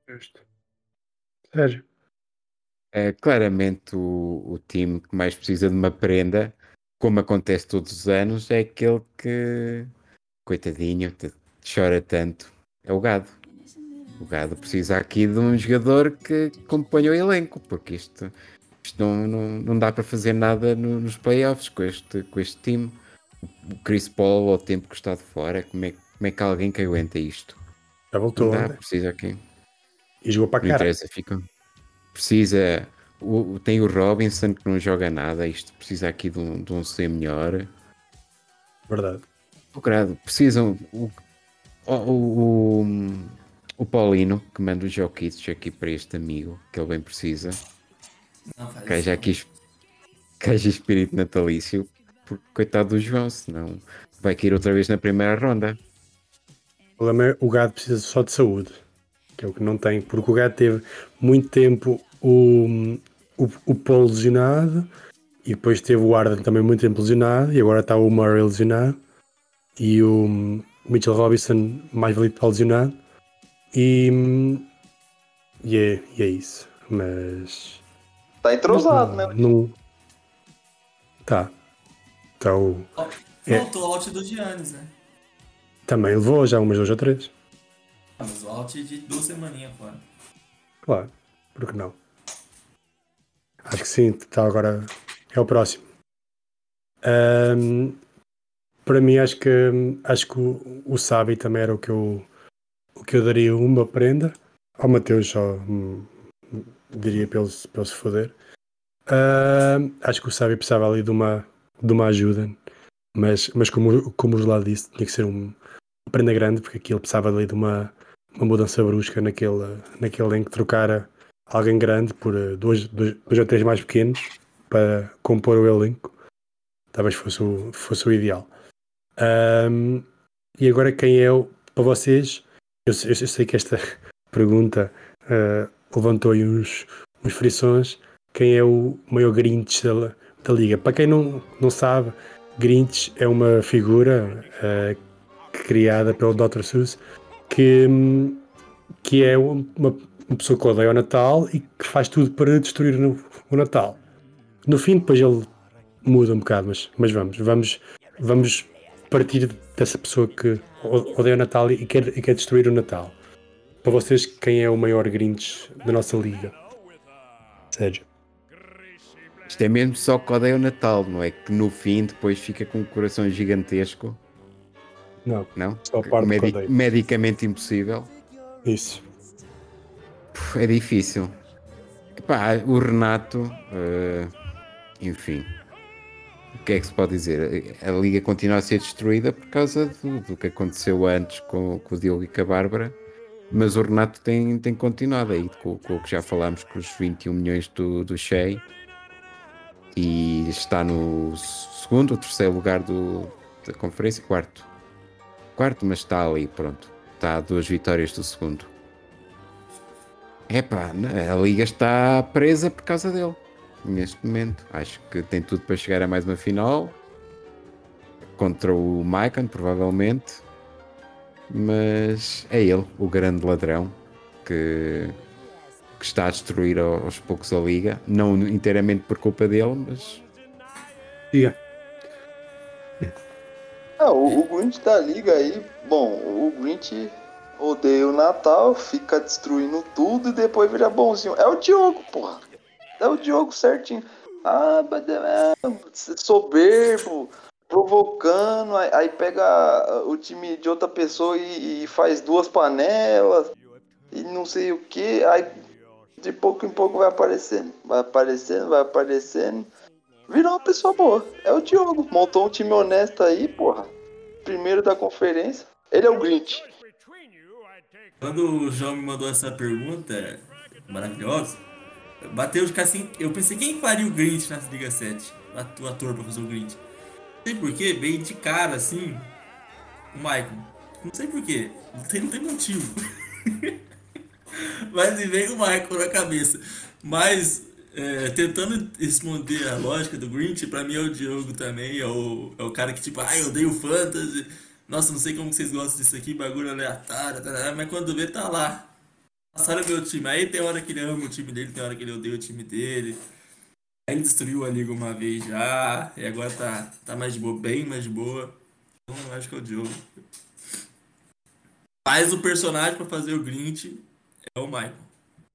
Justo. Sérgio. É claramente o, o time que mais precisa de uma prenda como acontece todos os anos, é aquele que, coitadinho, chora tanto. É o gado. O gado precisa aqui de um jogador que acompanhe o elenco, porque isto, isto não, não, não dá para fazer nada no- nos playoffs com este, com este time. O Chris Paul, ao tempo que está de fora, como é, como é que alguém que aguenta isto? Já Não voltou dá, ontem. precisa aqui. E jogou para Não cara. interessa, fica. Precisa. o- tem o Robinson que não joga nada. Isto precisa aqui de um, de um C melhor. Verdade. O grado, precisam. O, o, o, o Paulino que manda os Jokic aqui para este amigo que ele bem precisa. Não, faz Que isso. aqui es- que haja espírito natalício. Porque coitado do João, senão vai cair outra vez na primeira ronda. O problema é o gado precisa só de saúde, que é o que não tem, porque o gado teve muito tempo o, o, o Paul lesionado e depois teve o Arden também muito tempo lesionado e agora está o Murray lesionado e o Mitchell Robinson mais valido para lesionado e, e, é, e é isso. Mas Tá entrosado, né? não tá. Então Ó, É. Faltou o out do Giannis, né? também levou já umas duas ou três. Ah, Mas o out de duas semaninhas fora. Claro, por que não? Acho que sim, está agora. É o próximo. Ahm, para mim, acho que acho que o, o Sabi também era o que eu, o que eu daria uma prenda. Ao Mateus só hum, diria para ele, para ele se foder. Ahm, acho que o Sabi precisava ali de uma, de uma ajuda, mas, mas como, como o Gelado disse, tinha que ser um, uma prenda grande, porque aqui ele precisava ali de uma, uma mudança brusca naquele, naquele em que trocara alguém grande por eh, dois, dois, dois ou três mais pequenos para compor o elenco. Talvez fosse o, fosse o ideal. Ahm, e agora quem é o, para vocês? Eu, sei- eu sei que esta pergunta eh, levantou aí uns, uns frições. Quem é o maior Grinch da, da liga? Para quem não, não sabe, Grinch é uma figura eh, criada pelo Dr. Seuss que, que é uma, uma pessoa que odeia o Natal e que faz tudo para destruir o, o Natal. No fim, depois ele muda um bocado, mas, mas vamos, vamos, vamos partir dessa pessoa que odeia o Natal e quer, e quer destruir o Natal. Para vocês, quem é o maior Grinch da nossa liga? Sérgio. Isto é mesmo só que odeia o Natal, não é? Que no fim depois fica com um coração gigantesco, Não, não? Só a parte que Medi- odeio. medicamente impossível. isso. Puf, É difícil. Epá, o Renato, eh, enfim, o que é que se pode dizer? A liga continua a ser destruída por causa do, do que aconteceu antes com, com o Diogo e com a Bárbara, mas o Renato tem, tem continuado aí com, com o que já falámos, com os 21 milhões do, do Shea e está no segundo ou terceiro lugar do, da conferência, quarto. Quarto, mas está ali, pronto. Está a duas vitórias do segundo. Epá, a liga está presa por causa dele. Neste momento. Acho que tem tudo para chegar a mais uma final. Contra o Maicon, provavelmente. Mas é ele, o grande ladrão, que, que está a destruir ao- aos poucos a liga. Não inteiramente por culpa dele, mas Diga. Ah, o, o Grinch da liga aí, bom, o Grinch odeia o Natal, fica destruindo tudo e depois vira bonzinho. É o Diogo, porra. É o Diogo certinho. Ah, mas é, soberbo, provocando, aí, aí pega o time de outra pessoa e, e faz duas panelas e não sei o que. Aí de pouco em pouco vai aparecendo, vai aparecendo, vai aparecendo. Virou uma pessoa boa. É o Diogo. Montou um time honesto aí, porra. Primeiro da conferência. Ele é o Grinch. Quando o João me mandou essa pergunta maravilhosa, bateu de assim. Eu pensei, quem faria o Grinch na Liga 7? O ator pra fazer o Grinch. Não sei porquê, veio de cara assim. O Michael. Não sei porquê. Não tem, não tem motivo. Mas veio o Michael na cabeça. Mas, é, tentando responder a lógica do Grinch, pra mim é o Diogo também. É o, é o cara que, tipo, ai, eu odeio fantasy. Nossa, não sei como vocês gostam disso aqui, bagulho aleatório, tarará", mas quando vê, tá lá. Passaram meu time. Aí tem hora que ele ama o time dele, tem hora que ele odeia o time dele. Aí ele destruiu a liga uma vez já, e agora tá, tá mais de boa, bem mais de boa. Então eu acho que é o Diogo. Mas o personagem pra fazer o Grinch é o Michael.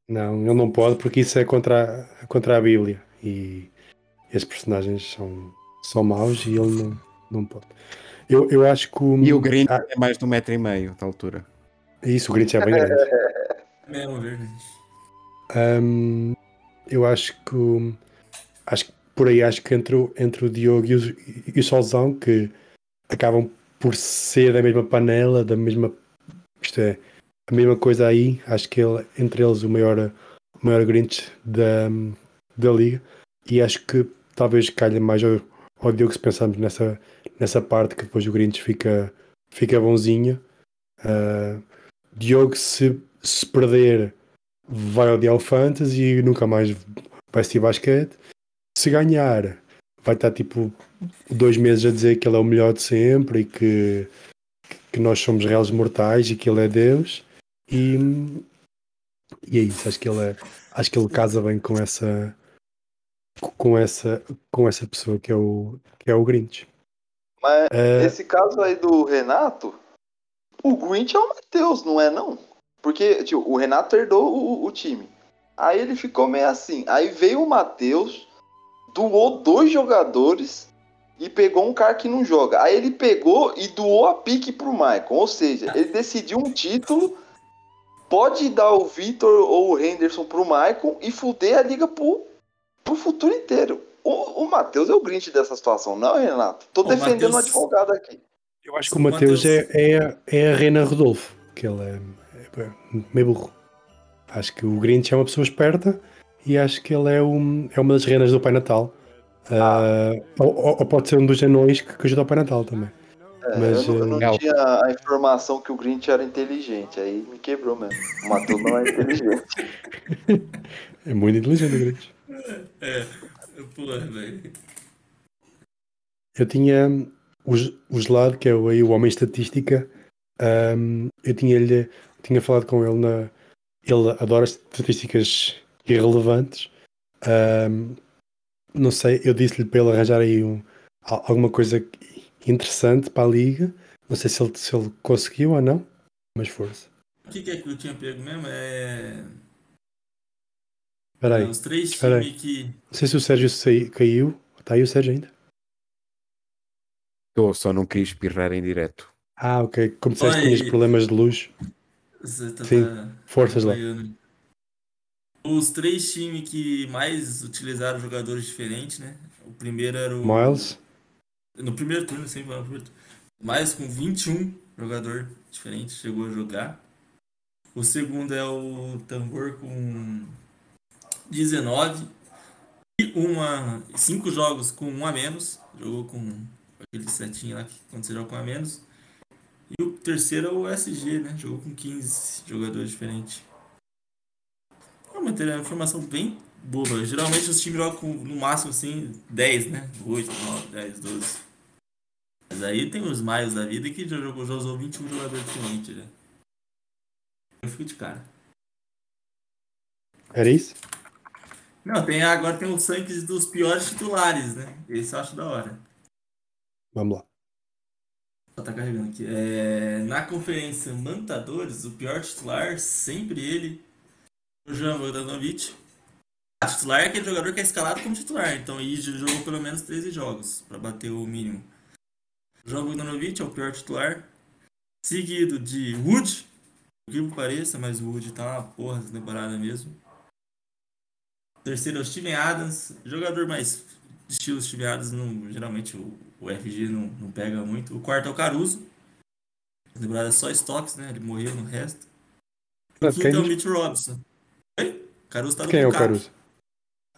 Não, ele não pode porque isso é contra, a- contra a Bíblia. E esses personagens são, são maus e ele não, não pode. Eu, eu acho que o. E o Grinch Ah, é mais de um metro e meio da altura. isso, o Grinch é bem grande. Hum, eu acho que acho que por aí acho que entre o, entre o Diogo e o, e o Solzão que acabam por ser da mesma panela, da mesma isto é a mesma coisa aí, acho que ele, entre eles o maior o maior Grinch da, da liga e acho que talvez calha mais ao, ao Diogo se pensarmos nessa, nessa parte que depois o Grinch fica, fica bonzinho. Ah, Diogo se, se perder vai odiar o Fantasy e nunca mais vai assistir basquete. Se ganhar, vai estar tipo dois meses a dizer que ele é o melhor de sempre e que, que nós somos réus mortais e que ele é Deus. E, e é isso, acho que ele é, acho que ele casa bem com essa com essa com essa pessoa que é o que é o Grinch. Mas Eh, nesse caso aí do Renato, o Grinch é o Matheus, não é não? Porque tipo, o Renato herdou o, o time. Aí ele ficou meio assim. Aí veio o Matheus, doou dois jogadores e pegou um cara que não joga. Aí ele pegou e doou a pique pro Maicon. Ou seja, ele decidiu um título, pode dar o Vitor ou o Henderson pro Maicon e fuder a liga pro, pro futuro inteiro. O, o Matheus é o Grinch dessa situação, não, Renato? Tô O defendendo o Matheus- advogado aqui. eu acho que o o Mateus é, Mateus- é, é a Reina Rodolfo, que ele é, é meio burro. Acho que o Grinch é uma pessoa esperta e acho que ele é, um, é uma das reinas do Pai Natal. Ah, ou, ou- ou pode ser um dos anões que, que ajuda ao Pai Natal também. É, Mas, eu não, eu não eh, tinha a informação que o Grinch era inteligente, aí me quebrou mesmo. O Matheus não é inteligente. É muito inteligente o Grinch. É, porra, velho. Eu tinha o, o Gelado, que é o, aí o homem estatística. ahm, eu tinha-lhe tinha falado com ele na. Ele adora estatísticas irrelevantes. Ahm, não sei, eu disse-lhe para ele arranjar aí um, al- alguma coisa interessante para a liga. Não sei se ele, se ele conseguiu ou não, mas força. O que, que é que eu tinha pego mesmo? É. Espera aí, Os três times que. não sei se o Sérgio caiu. Está aí o Sérgio ainda? Estou, só não queria espirrar em direto. Ah, ok. Como disseste tinhas problemas de luz, Você tá, Sim, tá forças lá. Os três times que mais utilizaram jogadores diferentes, né? O primeiro era o. Miles. No primeiro turno, sempre foi no primeiro turno. Mais com 21 jogador diferente chegou a jogar. O segundo é o Tambor com 19. E uma, cinco jogos com um a menos. Jogou com aquele setinho lá que quando você joga com um a menos. E o terceiro é o SG, né? Jogou com 15 jogadores diferentes. É uma informação bem boba. Geralmente os times jogam com, no máximo assim 10, né? 8, 9, 10, 12. Mas aí tem os Miles da vida que já jogou, já usou 21 jogadores diferentes já. Eu fico de cara. Era isso? Não, tem, agora tem os rankings dos piores titulares, né? Esse eu acho da hora. Vamos lá. Só tá carregando aqui. É, na conferência Mantadores, o pior titular, sempre ele, o João Bogdanovic. A titular é aquele jogador que é escalado como titular, então já jogou pelo menos 13 jogos para bater o mínimo. O João Bogdanovic é o pior titular, seguido de Wood, por que pareça, mas o Wood tá uma porra essa temporada mesmo. Terceiro é o Steven Adams, jogador mais estilo Steven Adams, não, geralmente o, o FG não, não pega muito. O quarto é o Caruso. Temporada é só estoques, né? Ele morreu no resto. O Ah, quinto é o? Mitch Robinson. Oi? Caruso tá no Quem é o. Caruso?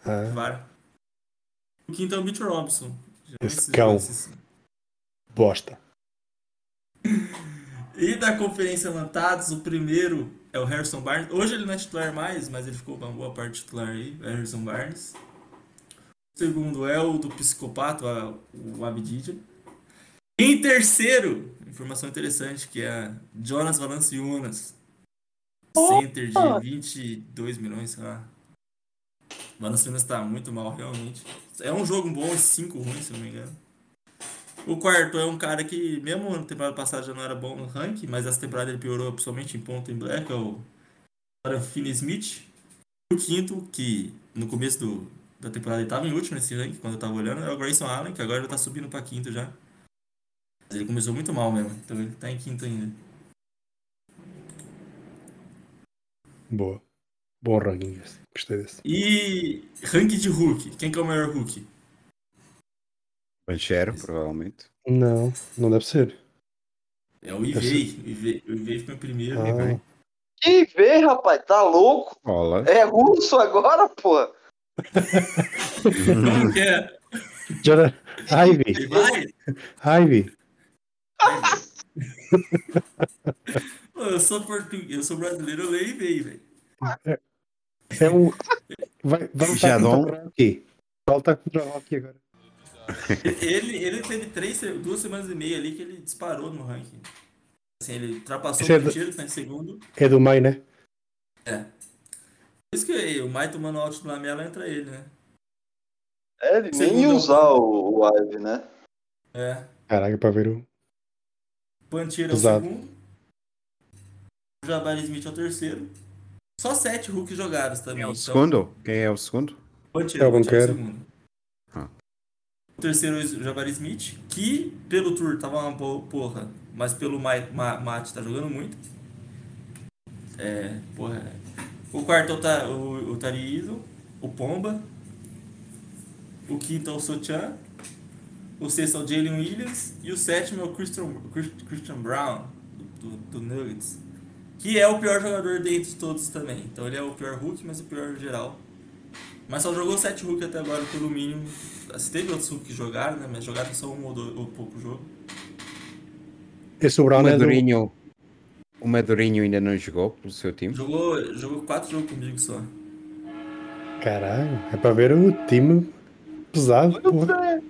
Ah, Vara. O quinto é o Mitch Robinson. Esse cão. bosta. E da conferência Lantados, o primeiro é o Harrison Barnes. Hoje ele não é titular mais, mas ele ficou uma boa parte titular aí, o Harrison Barnes. Segundo é o do psicopata, o Abdidia. Em terceiro, informação interessante, que é Jonas Valanciunas. Center de 22 milhões, sei lá. Valanciunas tá muito mal, realmente. É um jogo bom e cinco ruins, se não me engano. O quarto é um cara que, mesmo na temporada passada já não era bom no ranking, mas essa temporada ele piorou principalmente em ponto em black, é o Aaron Finney-Smith. O quinto, que no começo do, da temporada ele estava em último nesse ranking, quando eu tava olhando, é o Grayson Allen, que agora já tá subindo para quinto já. Mas ele começou muito mal mesmo, então ele tá em quinto ainda. Boa. Bom ranking esse. Gostei desse. E ranking de Hulk, quem que é o maior Hulk? Banchero, provavelmente. Não, não deve ser. É o Ivei. O Ivei, o Ivei ficou em primeiro. Ah, Que vê, rapaz, tá louco? Olha. É russo agora, pô. Como que é? Jora- Ivy, vai? Ivy. Pô, eu sou português, eu sou brasileiro, eu leio Ivei, velho. É um. Vai, Já dão- contra. Vai lutar contra o Rocky agora. Ele, ele teve três, duas semanas e meia ali que ele disparou no ranking. Assim, ele ultrapassou Esse é o do- Banchero, que tá em segundo. É do Mai, né? É. Por isso que o Mai tomando out do Lamela entra ele, né? É, ele nem Segundo ia é o- usar o, o Ive, né? É. Caraca, pra ver o. Pantier é o segundo. O Jabari Smith é o terceiro. Só sete Hulk jogados também. Quem é o então- segundo? Quem é o segundo? Pantier, É o é banqueiro. segundo. Ah. O terceiro é o Jabari Smith, que pelo tour tava uma porra, mas pelo Ma- Ma- Mate tá jogando muito. É, porra. é. O quarto é o, o, o o Pomba. O quinto é o Sochan. O sexto é o Jalen Williams. E o sétimo é o Christian, Chris- Christian Brown, do, do, do Nuggets. Que é o pior jogador dentre de todos também. Então ele é o pior Hulk, mas o pior geral. Mas só jogou 7 Hulk até agora, pelo mínimo. Se teve outros Hulk que jogaram, né? Mas jogaram só um ou, dois, ou pouco jogo. Esse O Brown é do. O Madurinho ainda não jogou pelo seu time? Jogou, jogou 4 jogos comigo só. Caralho, é para ver o time pesado, porra.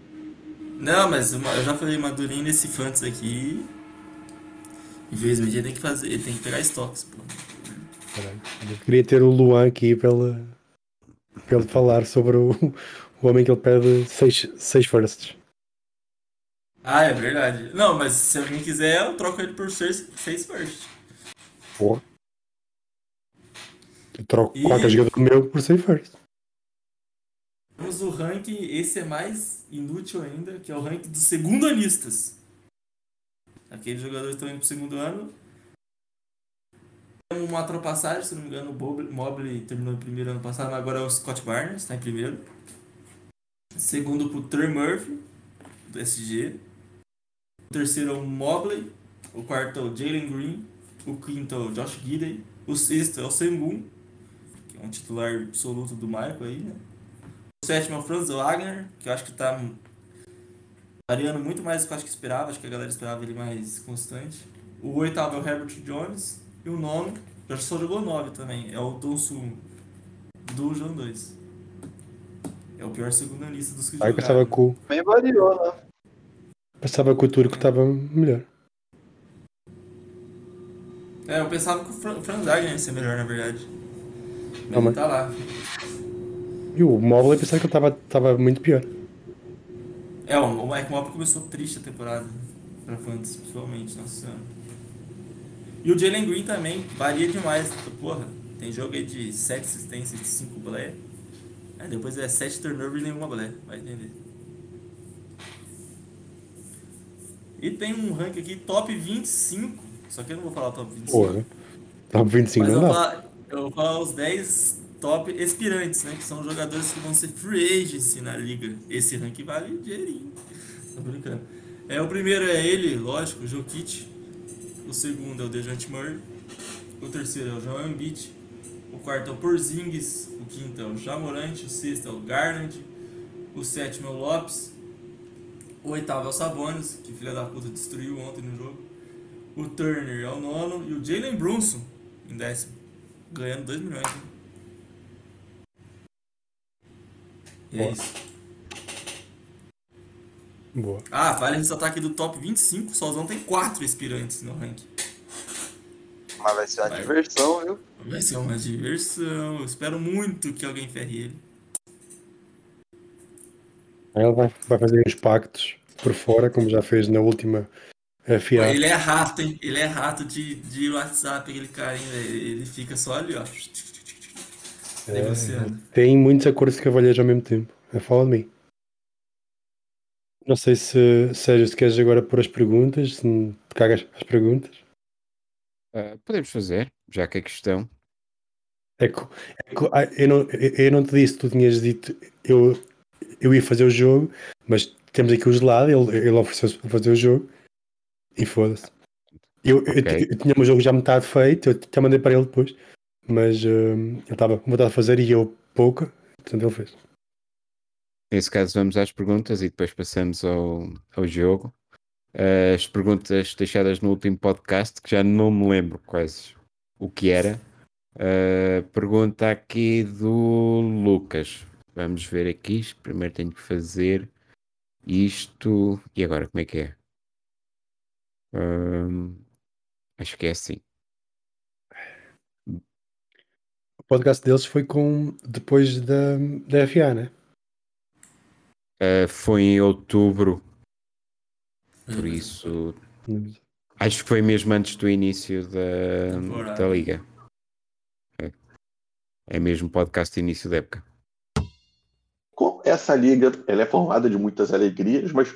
Não, mas eu já falei Madurinho nesse Fantasy aqui. Infelizmente ele tem que fazer, ele tem que pegar estoques, pô. Caralho, Eu queria ter o Luan aqui para ele, para ele falar sobre o, o homem que ele pede 6 seis firsts. Ah, é verdade. Não, mas se alguém quiser, eu troco ele por 6 first. Porra. Eu troco E- qualquer jogador meu por 6 firsts. Temos o ranking, esse é mais inútil ainda, que é o ranking dos segundo anistas. Aqueles jogadores estão indo pro segundo ano. Temos uma ultrapassagem, se não me engano, o Mobley terminou em primeiro ano passado, mas agora é o Scott Barnes, está em primeiro. Segundo pro Trey Murphy, do SG. O terceiro é o Mobley. O quarto é o Jalen Green. O quinto é o Josh Gidey. O sexto é o Sengun, que é um titular absoluto do Michael aí, né? O sétimo é o Franz Wagner, que eu acho que tá variando muito mais do que eu acho que esperava. Acho que a galera esperava ele mais constante. O oitavo é o Herbert Jones. E o nono, já só jogou nove também, é o Donsu do João 2. É o pior segundo anista dos que Aí jogaram. pensava que o, Bem variou, né? pensava que o turco estava melhor. É, eu pensava que o Fran- o Franz Wagner ia ser melhor, na verdade. Mas Não, ele tá lá. E o Mobley pensava que ele estava estava muito pior. É, o Mike Mobley começou triste a temporada pra Fantasy, principalmente, nossa senhora. E o Jalen Green também varia demais. Porra, tem jogo aí de 7 assistências e 5 blé. Aí depois é 7 turnovers e nenhuma blé, vai entender. E tem um rank aqui top 25, só que eu não vou falar o top 25. Porra. Top 25 Mas eu não vou, dá. falar, eu vou falar os 10 top expirantes, né? Que são jogadores que vão ser free agency na liga. Esse rank vale dinheirinho. Tô brincando. É, o primeiro é ele, lógico, o Jokic. O segundo é o Dejante Murray. O terceiro é o Joel Embiid. O quarto é o Porzingis. O quinto é o Jamorante. O sexto é o Garland. O sétimo é o Lopes. O oitavo é o Sabonis, que filha da puta destruiu ontem no jogo. O Turner é o nono. E o Jalen Brunson em décimo. Ganhando 2 milhões. hein? E é Boa. isso. Boa. Ah, vale ressaltar aqui do top 25, o Solzão tem 4 aspirantes no ranking. Mas vai ser uma Vai. diversão, viu? Vai ser uma diversão. Eu espero muito que alguém ferre ele. Aí ele vai, vai fazer uns pactos por fora, como já fez na última FA. Ele é rato, hein? Ele é rato de, de WhatsApp, aquele carinha, velho. Ele fica só ali, ó. Negociando. Tem muitos acordos de cavalheiros ao mesmo tempo. É fala de mim. Não sei se, Sérgio, se queres agora pôr as perguntas, se cagas as perguntas. Ah, podemos fazer, já que é questão. É que, é que- ah, eu, não, eu, não te disse, tu tinhas dito eu, eu ia fazer o jogo, mas temos aqui o gelado, ele, ele ofereceu fazer o jogo e foda-se. Eu, eu, Ok. eu tinha o meu jogo já metade feito, eu já mandei para ele depois, mas hum, ele estava com vontade de fazer e eu pouca, portanto ele fez. Nesse caso, vamos às perguntas e depois passamos ao, ao jogo. Ah, As perguntas deixadas no último podcast, que já não me lembro quais o que era. Ah, pergunta aqui do Lucas. Vamos ver aqui. Primeiro tenho que fazer isto. E agora, como é que é? Acho que é assim. O podcast deles foi com depois da, da FA, né? Ah, foi em outubro, por isso Acho que foi mesmo antes do início da, Temporada. da liga. É. é mesmo podcast de início da época. Com essa liga, ela é formada de muitas alegrias, mas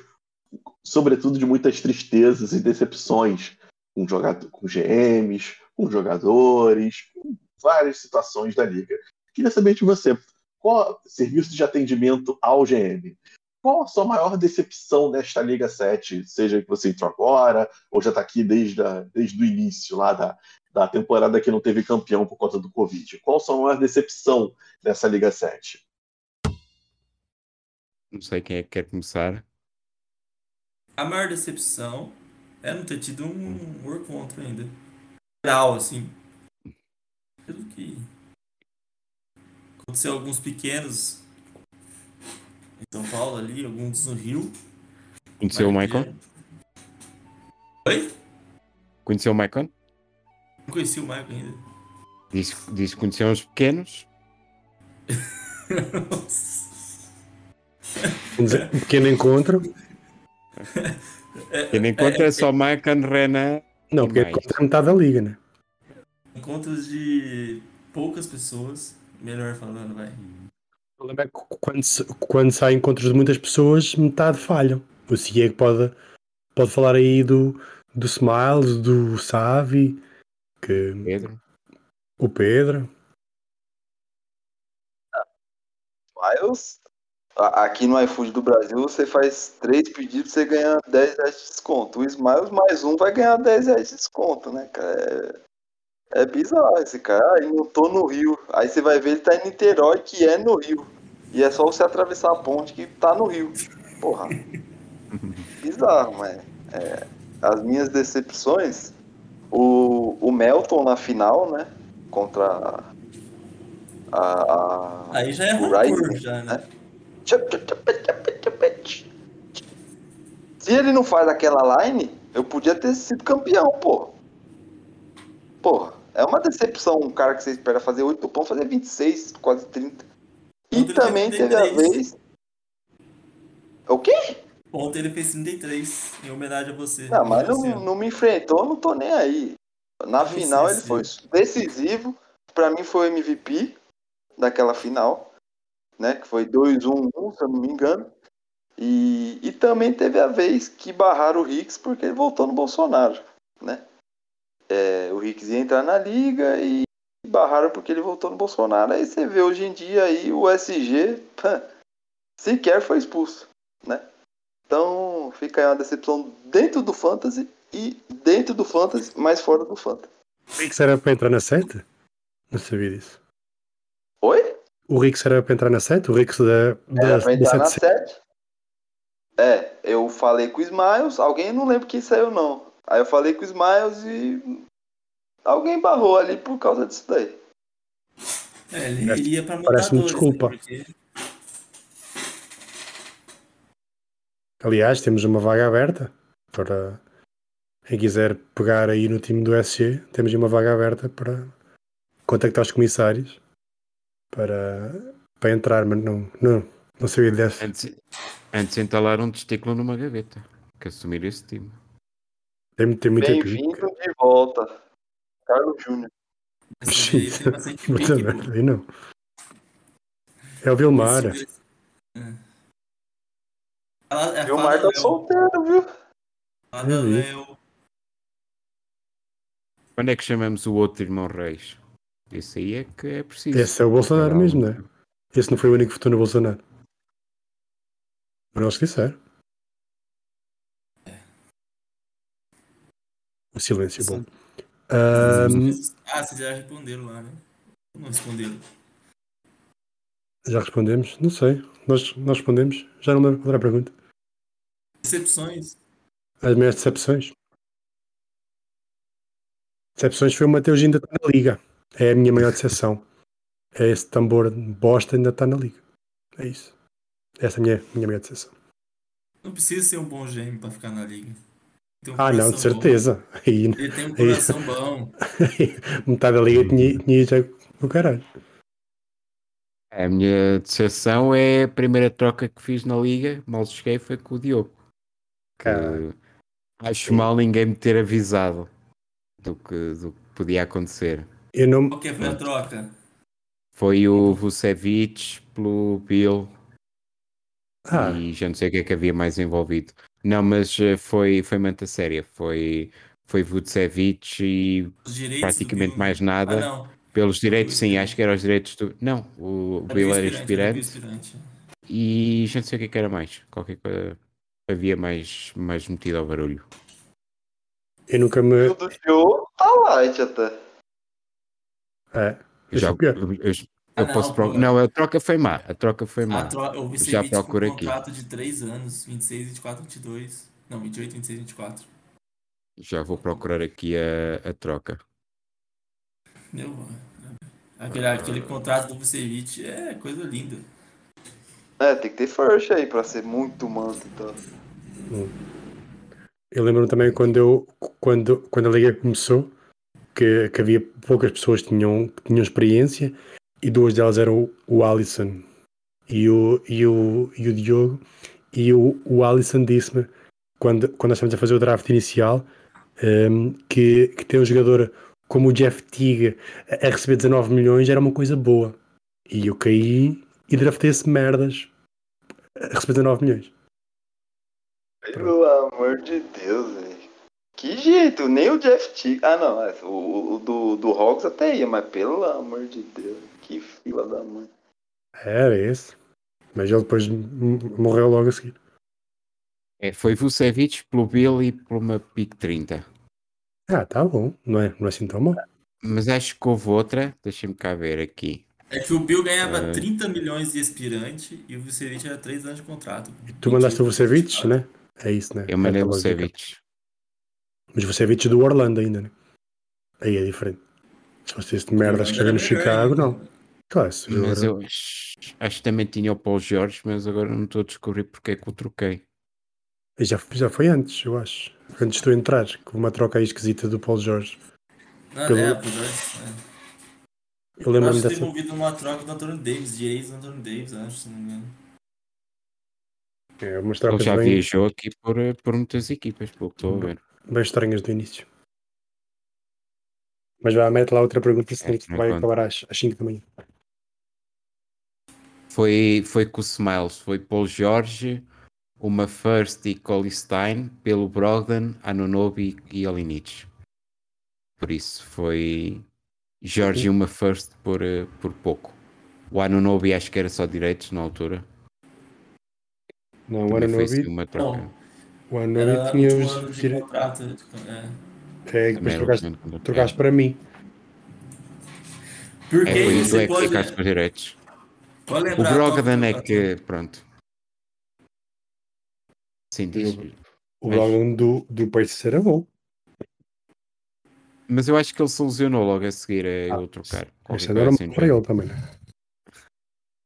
sobretudo de muitas tristezas e decepções com, jogador, com GMs, com jogadores, com várias situações da liga. Queria saber de você, qual serviço de atendimento ao GM? Qual a sua maior decepção nesta Liga 7? Seja que você entrou agora, ou já está aqui desde, a, desde o início lá da, da temporada que não teve campeão por conta do Covid. Qual a sua maior decepção nessa Liga 7? Não sei quem é que quer começar. A maior decepção é não ter tido um War Contra ainda. Geral, assim. Pelo que. Aconteceu alguns pequenos em São Paulo ali, alguns no Rio. Conheceu o Maicon? Oi? Conheceu o Maicon? Não conheci o Michael ainda. Disse, disse que conheceu uns pequenos. Um pequeno encontro. Tendo em conta é só Maicon, Renan. Não, porque mais? encontro é metade da liga, né? Encontros de poucas pessoas. Melhor falando, vai. O problema é que quando, quando saem encontros de muitas pessoas, metade falham. O Ciego pode, pode falar aí do, do Smiles, do Savi, que, Pedro. o Pedro. Miles, a- aqui no iFood do Brasil, você faz três pedidos, você ganha 10 reais de desconto. O Smiles mais um vai ganhar 10 reais de desconto, né, cara? É, é bizarro esse cara. Aí não tô no Rio. Aí você vai ver ele tá em Niterói, que é no Rio. E é só você atravessar a ponte que tá no Rio. Porra. Bizarro, mas. é, as minhas decepções. O, o Melton na final, né? Contra a- a, Aí já é O rancor, já, né? Se ele não faz aquela line, eu podia ter sido campeão, pô. Porra, é uma decepção um cara que você espera fazer 8 pontos, fazer 26, quase 30. E Ontem também teve a 33. vez. O quê? Ontem ele fez 33, em homenagem a você. Não, mas não, não me enfrentou, não tô nem aí. Na final ele foi decisivo. Pra mim foi o MVP daquela final, né? Que foi 2-1-1, se eu não me engano. E, e também teve a vez que barraram o Hicks porque ele voltou no Bolsonaro, né? É, o Hicks ia entrar na liga e barraram porque ele voltou no Bolsonaro. Aí você vê hoje em dia aí o SG pã, sequer foi expulso, né? Então fica aí uma decepção dentro do Fantasy e dentro do Fantasy, mas fora do Fantasy. O era para entrar na 7? Não sabia disso. Oi? O Rix era para entrar na 7? O Rix da, da, Era da entrar na 7 7. É, eu falei com o Smiles, alguém não lembra quem saiu não. Aí eu falei com o Smiles e alguém barrou ali por causa disso daí. É, ele pra parece-me montadores, desculpa. né, porque Aliás, temos uma vaga aberta para quem quiser pegar aí no time do SG. Temos uma vaga aberta para contactar os comissários para, para entrar, mas não, não, não sabia dessa. Antes, Antes entalaram um testículo numa gaveta. Que assumir esse time. Tem, tem muita pique. Bem-vindo de volta. Carlos Júnior. Aí não. É o Vilmar. É. Fala- é, E o fala Mar tá solteiro, viu? Léo. Quando é que chamamos o outro irmão Reis? Esse aí é que é preciso. Esse é o Bolsonaro Não. mesmo, né? Esse não foi o único que votou no Bolsonaro. Mas não se disser. O silêncio bom. Ahm, Ah, vocês já responderam lá, né? Não responderam. já respondemos? Não sei. Nós, nós respondemos. Já não lembro qual era a pergunta. Decepções. As minhas decepções. Decepções foi o Mateus ainda está na liga. É a minha maior decepção. É esse tambor de bosta ainda está na liga. É isso. Essa é a minha, minha maior decepção. Não precisa ser um bom gêmeo pra ficar na liga. Um Ah, não, de certeza. Aí. Ele tem um coração bom. metade da liga tinha, tinha já o caralho. A minha decepção é a primeira troca que fiz na liga, mal cheguei, foi com o Diogo. Caralho. acho mal ninguém me ter avisado do que, do que podia acontecer. Eu não. Qual que foi a troca? Foi o Vucevic pelo Bill Ah, e já não sei o que é que havia mais envolvido. Não, mas eh, foi, foi manta séria. Foi, foi Vucevic e direitos praticamente Bill, mais nada. Ah, não. Pelos direitos, sim, acho que eram os direitos do. Não, o Era Bill era Inspirante. e já não sei o que é que era mais. Qualquer coisa havia mais, mais metido ao barulho. eu nunca me. O do Joe tá light até. É. Eu já, é eu, eu- Ah, eu posso não, pro- pô. Não, a troca foi má. A troca foi má. A tro... O Já com um aqui. contrato de 3 anos, 26, 24, 22. Não, 28, 26, 24. Já vou procurar aqui a, a troca. Meu, aquele, aquele contrato do Vucevic é coisa linda. É, tem que ter first aí pra ser muito manto então. Eu lembro também quando eu quando, quando a liga começou que, que havia poucas pessoas que tinham, que tinham experiência e duas delas eram o, o Alisson. E o, e o, e o Diogo. E o, o Alisson disse-me quando, quando nós estávamos a fazer o draft inicial ehm, que, que ter um jogador como o Jeff Tiga a, receber 19 milhões era uma coisa boa. E eu caí e draftei esse merdas a receber 19 milhões. Pelo amor de Deus, velho. Que jeito, nem o Jeff T. Ah, não, é, o, o do, do Hawks até ia, mas pelo amor de Deus, que fila da mãe. Era esse. Mas ele depois morreu logo a seguir. É, foi Vucevic pelo Bill e por uma pick 30. Ah, tá bom. Não é, não é assim tão mal. Mas acho que houve outra. Deixa-me cá ver aqui. É que o Bill ganhava É. 30 milhões de aspirante e o Vucevic era 3 anos de contrato. Tu mandaste o 28, Vucevic, 24. né? É isso, né? Eu mandei É o. Vucevic. Mas o Vucevic do Orlando ainda, né? Aí é diferente. Se fosse este merdas que joga no Chicago, não. Claro, Mas eu acho, que também tinha o Paul George, mas agora não estou a descobrir porque é que o troquei. E já, já foi antes, eu acho. Antes de tu entrar, com uma troca aí esquisita do Paul George. Não, Pelo- é, de- Eu é. Eu lembro-me acho que teve envolvido numa troca do Anthony Davis, direitos do Anthony Davis, acho, se não me engano. É, umas Ele trocas já bem, viajou aqui por, por muitas equipas, pelo que estou a ver. Bem estranhas do início. Mas vá, mete lá outra pergunta, senão É, isto não vai conta. acabar às, às 5 da manhã. Foi, foi com o Smiles, foi Paul George, uma First e Collie Stein, pelo Brogdon, Anunobi e Olinic. Por isso foi George e uma First por, eh, por pouco. O Anunobi acho que era só direitos na altura. Não, o Também foi assim Anunobi, uma troca. Bom, o era Anunobi tinha último os ano de dire- contrato. É. É, depois era trocaste, para mim. Porque É, isso você é que pode, ficaste com os direitos. O. Brogdon é que, pronto. Sim, diz. O Mas- Brogdon do, do Pacers era bom. Mas eu acho que ele solucionou logo a seguir a Ah, ele trocar. Isso é normal assim para ele também, né?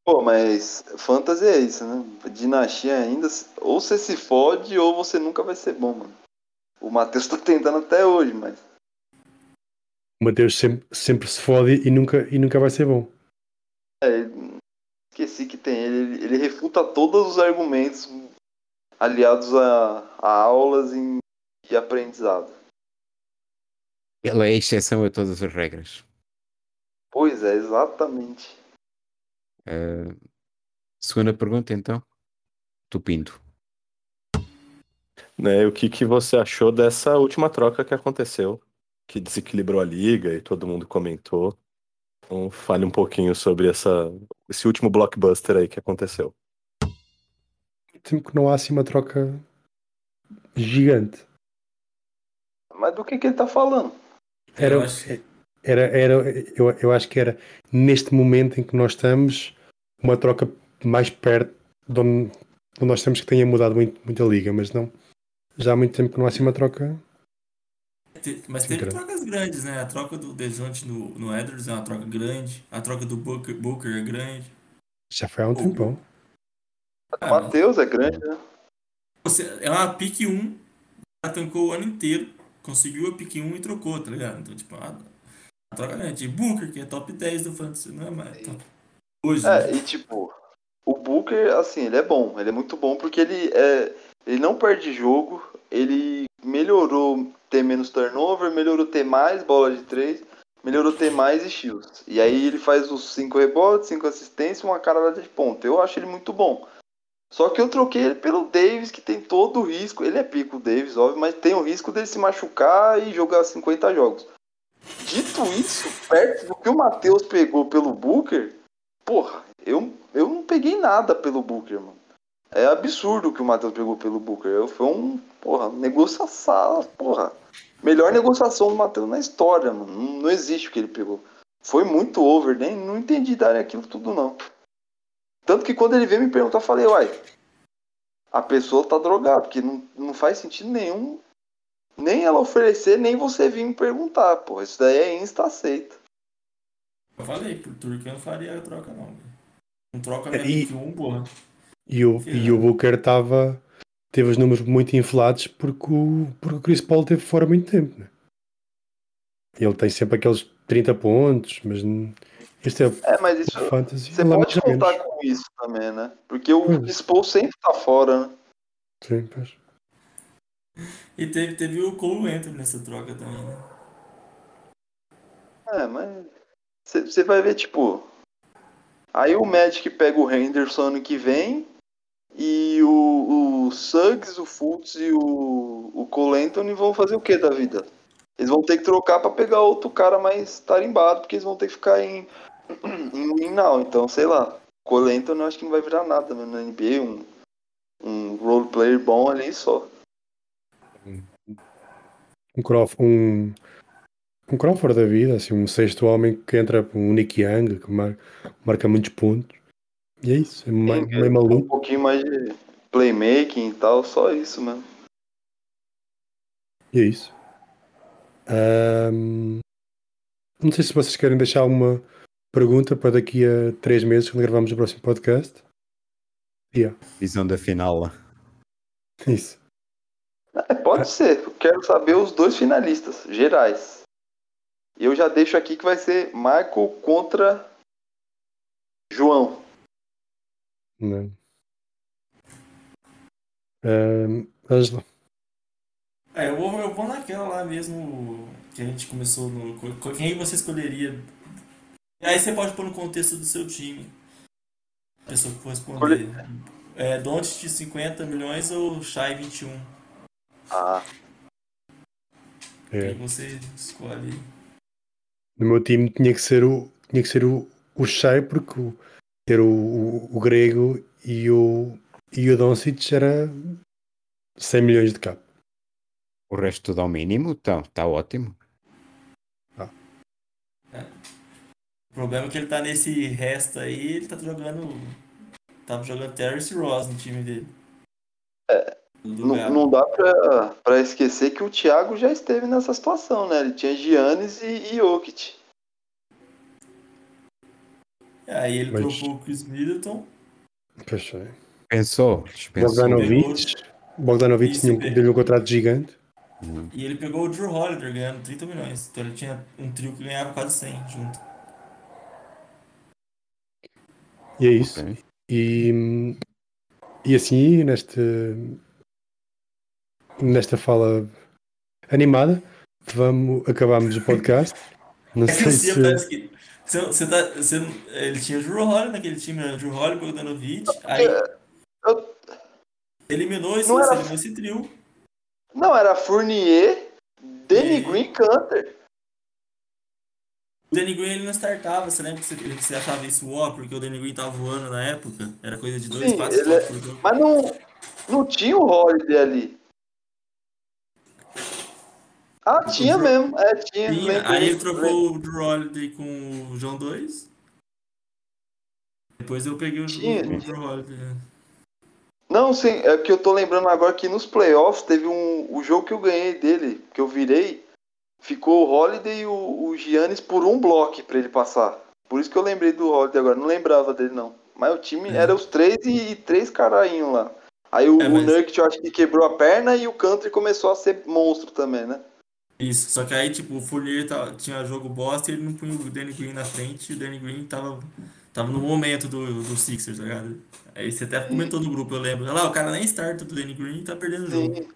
Pô, mas fantasy é isso, né? Dinastia ainda, ou você se fode ou você nunca vai ser bom, mano. O Matheus tá tentando até hoje, mas. O Mateus sempre, sempre se fode e nunca, e nunca vai ser bom. É, esqueci que tem ele. ele. Refuta todos os argumentos aliados a, a aulas em- e aprendizado. Ele é a exceção a todas as regras. Pois é, exatamente. Ah, segunda pergunta, então. Tupindo. Né, o que, que você achou dessa última troca que aconteceu? Que desequilibrou a liga e todo mundo comentou. Então, fale um pouquinho sobre essa, esse último blockbuster aí que aconteceu. Temo que não há assim uma troca gigante. Mas do que, que ele tá falando? Era, acho- era, era, eu, eu acho que era neste momento em que nós estamos uma troca mais perto de onde, de onde nós temos que tenha mudado muito, muito a liga, mas não. Já há muito tempo que não há assim uma troca. Mas teve Grande. trocas grandes, né? A troca do Dejounte no, no Edwards é uma troca grande. A troca do Booker, Booker é grande. Já foi há um tempão. O Ah, Matheus é grande, né? você, é uma pick 1. Ela tancou o ano inteiro. Conseguiu a pick 1 e trocou, tá ligado? Então, tipo, a troca grande. E Booker, que é top 10 do Fantasy, não é mais. top- Hoje. É, né? e tipo, o Booker, assim, ele é bom. Ele é muito bom porque ele é. Ele não perde jogo, ele melhorou ter menos turnover, melhorou ter mais bola de três, melhorou ter mais estilos. E aí ele faz os cinco rebotes, cinco assistências e uma caralhada de ponta. Eu acho ele muito bom. Só que eu troquei ele pelo Davis, que tem todo o risco. Ele é pico, o Davis, óbvio, mas tem o risco dele se machucar e jogar 50 jogos. Dito isso, perto do que o Matheus pegou pelo Booker, porra, eu, eu não peguei nada pelo Booker, mano. É absurdo o que o Matheus pegou pelo Booker. Eu, foi um, porra, negociação, porra. Melhor negociação do Matheus na história, mano. Não, não existe o que ele pegou. Foi muito over, nem não entendi dar aquilo tudo, não. Tanto que quando ele veio me perguntar, eu falei, uai, a pessoa tá drogada, porque não, não faz sentido nenhum nem ela oferecer, nem você vir me perguntar, porra. Isso daí é insta aceita. Eu falei, pro Turk eu não faria a troca, não. Não troca minha E- pick 1, porra. E o, Sim, e é. o Booker estava. Teve os números muito inflados porque o, porque o Chris Paul teve fora muito tempo. Né? Ele tem sempre aqueles 30 pontos, mas este é É, mas isso fantasy. você é pode contar menos. com isso também, né? Porque o Pois. Chris Paul sempre tá fora, né? Sim, pois. E teve, teve o Cole Anthony nessa troca também, né? É, mas você vai ver, tipo. Aí o Magic pega o Henderson ano que vem. E o, o Suggs, o Fultz e o, o Cole Anthony vão fazer o que da vida? Eles vão ter que trocar pra pegar outro cara mais tarimbado, porque eles vão ter que ficar em, em win. Então, sei lá. Cole Anthony eu acho que não vai virar nada né, na NBA. Um, um role player bom ali só. Um, Crawf- um, um Crawford da vida, assim, um sexto homem que entra, um Nick Young, que mar- marca muitos pontos. E é isso, é meio, Sim, meio Um maluco. pouquinho mais de playmaking e tal, só isso mesmo. E é isso. Ahm, não sei se vocês querem deixar uma pergunta para daqui a três meses, quando gravamos o próximo podcast. Yeah, Visão da final lá. isso. É, pode ser. Eu quero saber os dois finalistas, gerais. Eu já deixo aqui que vai ser Michael contra João. Não. Ahm, Ângela, É, eu vou, eu vou naquela lá mesmo que a gente começou no. Quem você escolheria? E aí você pode pôr no contexto do seu time. A pessoa que for responder. É, Don't de 50 milhões ou Shai 21? Ah, é, Quem você escolhe? no meu time tinha que ser o, tinha que ser o, o Shai, porque o, ter o, o, o grego e o, e o Doncic era 100 milhões de cap. O resto tudo ao mínimo, então, está ótimo. O problema é que ele tá nesse resto aí, ele tá jogando. Tava jogando Terrence Ross no time dele. Lugar. Não, não dá pra, pra esquecer que o Thiago já esteve nessa situação, né? Ele tinha Giannis e, e Jokic. Aí ele Mas- trocou o Chris Middleton. É. Pensou, dispensou. Bogdanovic, Bogdanovic tinha um, deu um contrato gigante. E ele pegou o Drew Holiday ganhando 30 milhões. Então ele tinha um trio que ganhava quase 100 junto. E é isso. Ok. E, e assim, neste, nesta fala animada, vamos, acabamos o podcast. Não É sei o se. que. Você, você tá, você, ele tinha o Drew Holiday naquele time, era o Drew Holiday, Bogdanovic, aí Eu- eliminou esse, Não era- eliminou esse trio. Não, era Fournier, Danny E- Green e Canter. O Danny Green ele não startava, você lembra que você, que você achava isso ó, porque o Danny Green tava voando na época? Era coisa de dois Sim, passos ele é- por jogo. Mas não, não tinha o Holiday ali. Ah, tinha Drew- mesmo. É, tinha. Tinha, aí ele trocou o Drew Holiday com o João 2. Depois eu peguei o, Tinha, o Drew Holiday. né? Não, sim, é que eu tô lembrando agora que nos playoffs teve um. O jogo que eu ganhei dele, que eu virei, ficou o Holiday e o, o Giannis por um bloco pra ele passar. Por isso que eu lembrei do Holiday agora, não lembrava dele não. Mas o time É. era os três e, e três caralhinhos lá. Aí o, É, o mas- Nurkic eu acho que quebrou a perna e o Country começou a ser monstro também, né? Isso, só que aí, tipo, o Fournier tava- tinha jogo bosta e ele não punha o Danny Green na frente e o Danny Green tava, tava no momento do, do Sixers, tá ligado? Aí você até comentou no grupo, eu lembro. Olha lá, o cara nem starta do Danny Green e tá perdendo o jogo. Sim.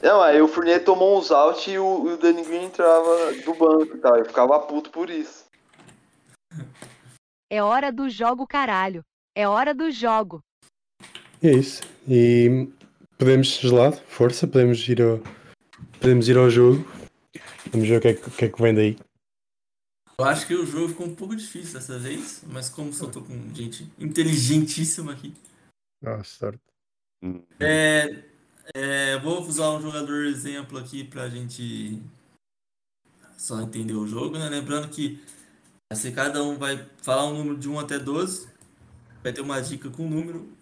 Não, aí o Fournier tomou uns out e o, o Danny Green entrava do banco e tal. Eu ficava puto por isso. É hora do jogo, caralho. É hora do jogo. É isso. E podemos, gelado, força, podemos ir ao, podemos ir ao jogo. Vamos ver o que é, que- o que, é que vem daí. Eu acho que o jogo ficou um pouco difícil dessa vez, mas como só tô com gente inteligentíssima aqui. Ah, sorte. Hum. É, é, vou usar um jogador exemplo aqui pra gente só entender o jogo, né? Lembrando que assim, cada um vai falar um número de 1 até 12, vai ter uma dica com número.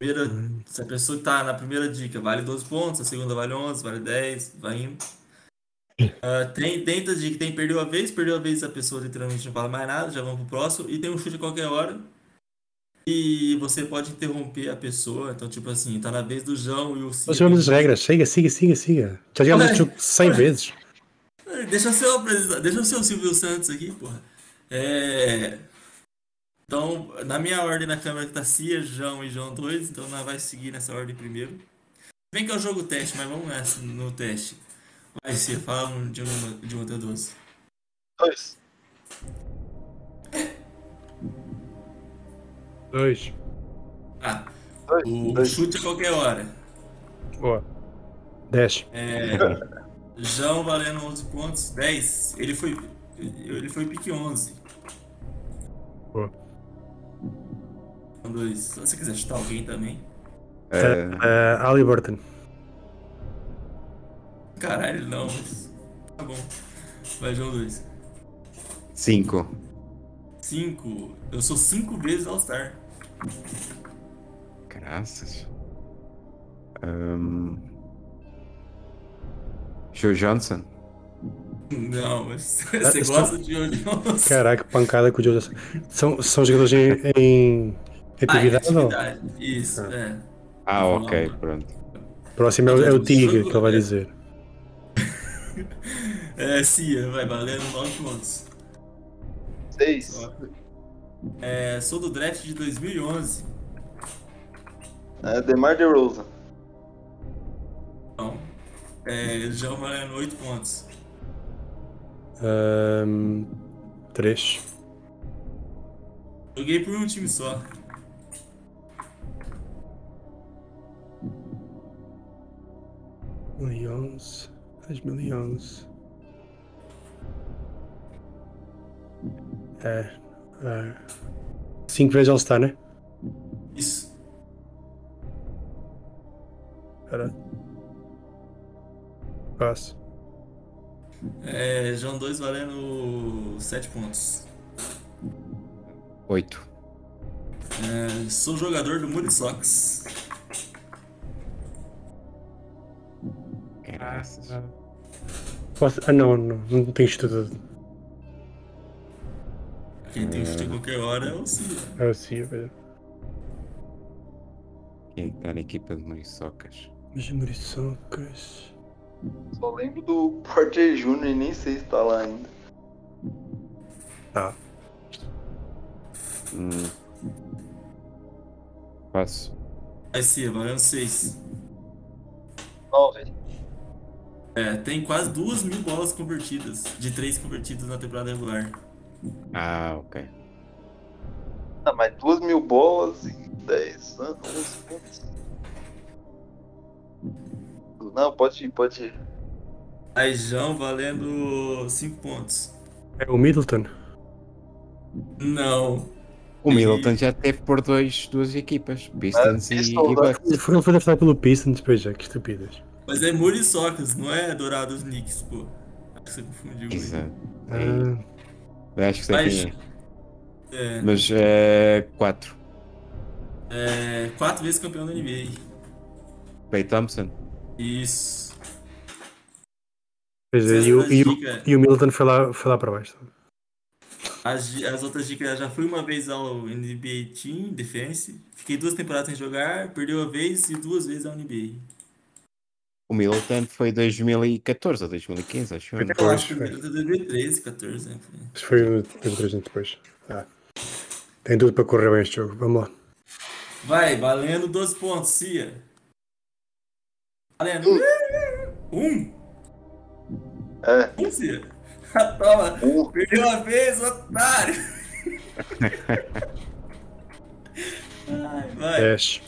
Primeira, se a pessoa tá na primeira dica vale 12 pontos, a segunda vale 11, vale 10, vai indo. Ah, tem, tenta de que tem perdeu a vez, perdeu a vez a pessoa literalmente não fala mais nada, já vamos pro próximo. E tem um chute a qualquer hora. E você pode interromper a pessoa. Então, tipo assim, tá na vez do João e o Nós Ciro. jogamos as regras. Siga, siga, siga, siga. Já este jogo 100 vezes. Deixa eu ser o deixa eu ser o Silvio Santos aqui, porra. É. Então, na minha ordem na câmera que tá Cia, João e João 2, então nós vai seguir nessa ordem primeiro. Vem que é o jogo teste, mas vamos nessa no teste. Vai Cia, fala um de 1 de um até 12. Dois. Dois. Ah, Dois. o, o dois. chute a qualquer hora. Boa. 10. É, João valendo 11 pontos, 10. Ele foi, ele foi pique 11. Boa. João 2. Se você quiser chutar alguém também. É, Uh, Ali Burton. Caralho, não, mas. Tá bom. Vai, João 2. cinco. 5. Eu sou 5 vezes All-Star. Graças. Ahn, Joe Johnson. Não, mas Ah, você gosta de Joe Johnson. Caraca, pancada com o Joe Johnson. São, são jogadores em, em Ah, em atividade ou? atividade. Isso, é. Ah, ok, pronto. Próximo é, o- é o Tigre que ele vai dizer. É, Cia, vai valendo 9 pontos. Seis. É, sou do draft de 2011. É, Demar DeRozan. Então, é, João valendo 8 pontos. Ahm, três. Joguei por um time só. onze. 2011. É. é. Cinco vezes All-Star, né? Isso. Era. Passo. É, João 2 valendo 7 pontos. Oito. É, sou jogador do Moody Sox. Graças. Posso... Ah, não, não. Não tenho estudo. Quem tem chute a qualquer hora é o Cia. Ah, sim, velho. Quem é que tá na equipa de Muriçocas? Mas Muriçocas. Só lembro do Porter Jr. e nem sei se tá lá ainda. Tá. Hum. Passo. Vai Cia, valendo 6. Nove. É, tem quase duas mil bolas convertidas, de três convertidas na temporada regular. Ah, ok. Ah, mas duas mil bolas em 10 anos, 11 pontos. Não, pode ir, pode ir. Aí João valendo 5 pontos. É o Middleton. Não. O E- Middleton já teve por dois, duas equipas, Pistons e, e Bucks. Ele foi, ele foi draftado pelo Pistons depois já, que estupidez. Mas é Muriçocas, não é Dourados Knicks, pô. Acho que você confundiu. Exato. Ah, Eu acho que sei Mas, quem é. é, Mas é, quatro. é, quatro vezes campeão da NBA. Clay Thompson. Isso. pois é, e, o, e, o, e o Middleton foi lá, foi lá para baixo. As, as outras dicas, já fui uma vez ao NBA Team Defense. Fiquei duas temporadas sem jogar, perdeu a vez e duas vezes ao NBA. O Middleton foi 2014 ou 2015, acho eu. Eu acho que foi. foi 2013, 14, né? Isto foi teve três anos depois. Ah. Tem tudo para correr bem este jogo. Vamos lá. Vai, valendo 12 pontos, Cia. Valendo. Um. É, Um, Cia. Toma. um, Perdeu a vez, otário. Ai, vai. 10.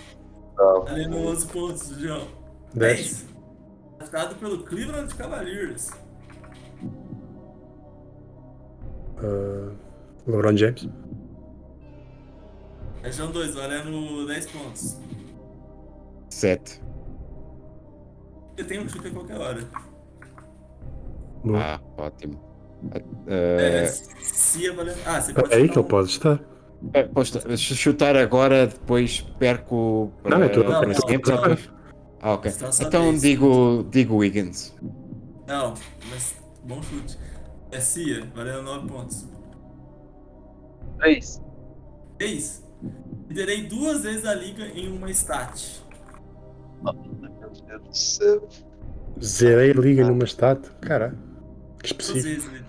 tá. Valendo 11 pontos, João. 10. Draftado pelo Cleveland Cavaliers. Uh, LeBron James. Região 2, valendo 10 pontos. Sete. Você tem um chute a qualquer hora. Boa. Ah, ótimo. É, É, valendo. Ah, você pode é aí que ele um- pode estar. é, posso se chutar agora, depois perco Não, eu tô- para não, sempre, não. Ah, ok. Então três. digo, digo Wiggins. Não, mas bom chute. É Cia, valendo 9 pontos. 3. 3. Liderei duas vezes a liga em uma stat. Meu Deus do céu. Zerei a liga numa stat. Caralho. Que Duas específico. vezes. né?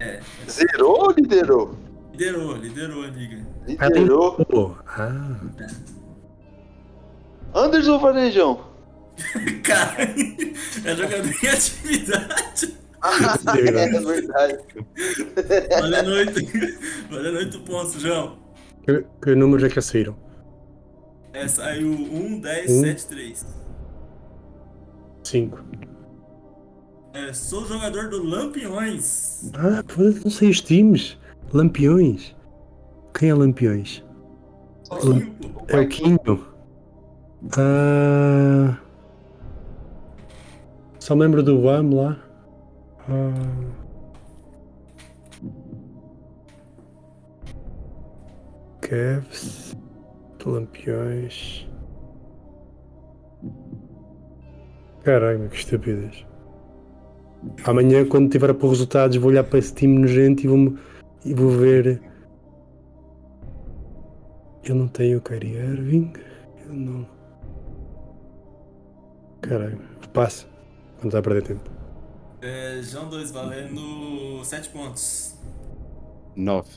É, Zerou ou liderou? liderou, liderou a liga. Liderou. Oh, ah. Anderson ou Varejão? Cara, é jogador em atividade. é verdade. Valendo 8, valendo 8 pontos, João. Que, que números é que saíram? É, saiu 1, 10, Um. 7, 3. 5. É, sou jogador do Lampiões. Ah, foda-se, não sei os times. Lampiões. Quem é Lampiões? Pô. É o Quinho. Ah. Só me lembro do BAM lá. Ah. Cavs. Lampiões. Caralho, que estupidez. Amanhã, quando tiver a pôr resultados, vou olhar para esse time nojento e vou, e vou ver. Eu não tenho o Kyrie Irving. Eu não. Caralho, passa. Não está a perder tempo. É, João 2, valendo 7 pontos. Nove.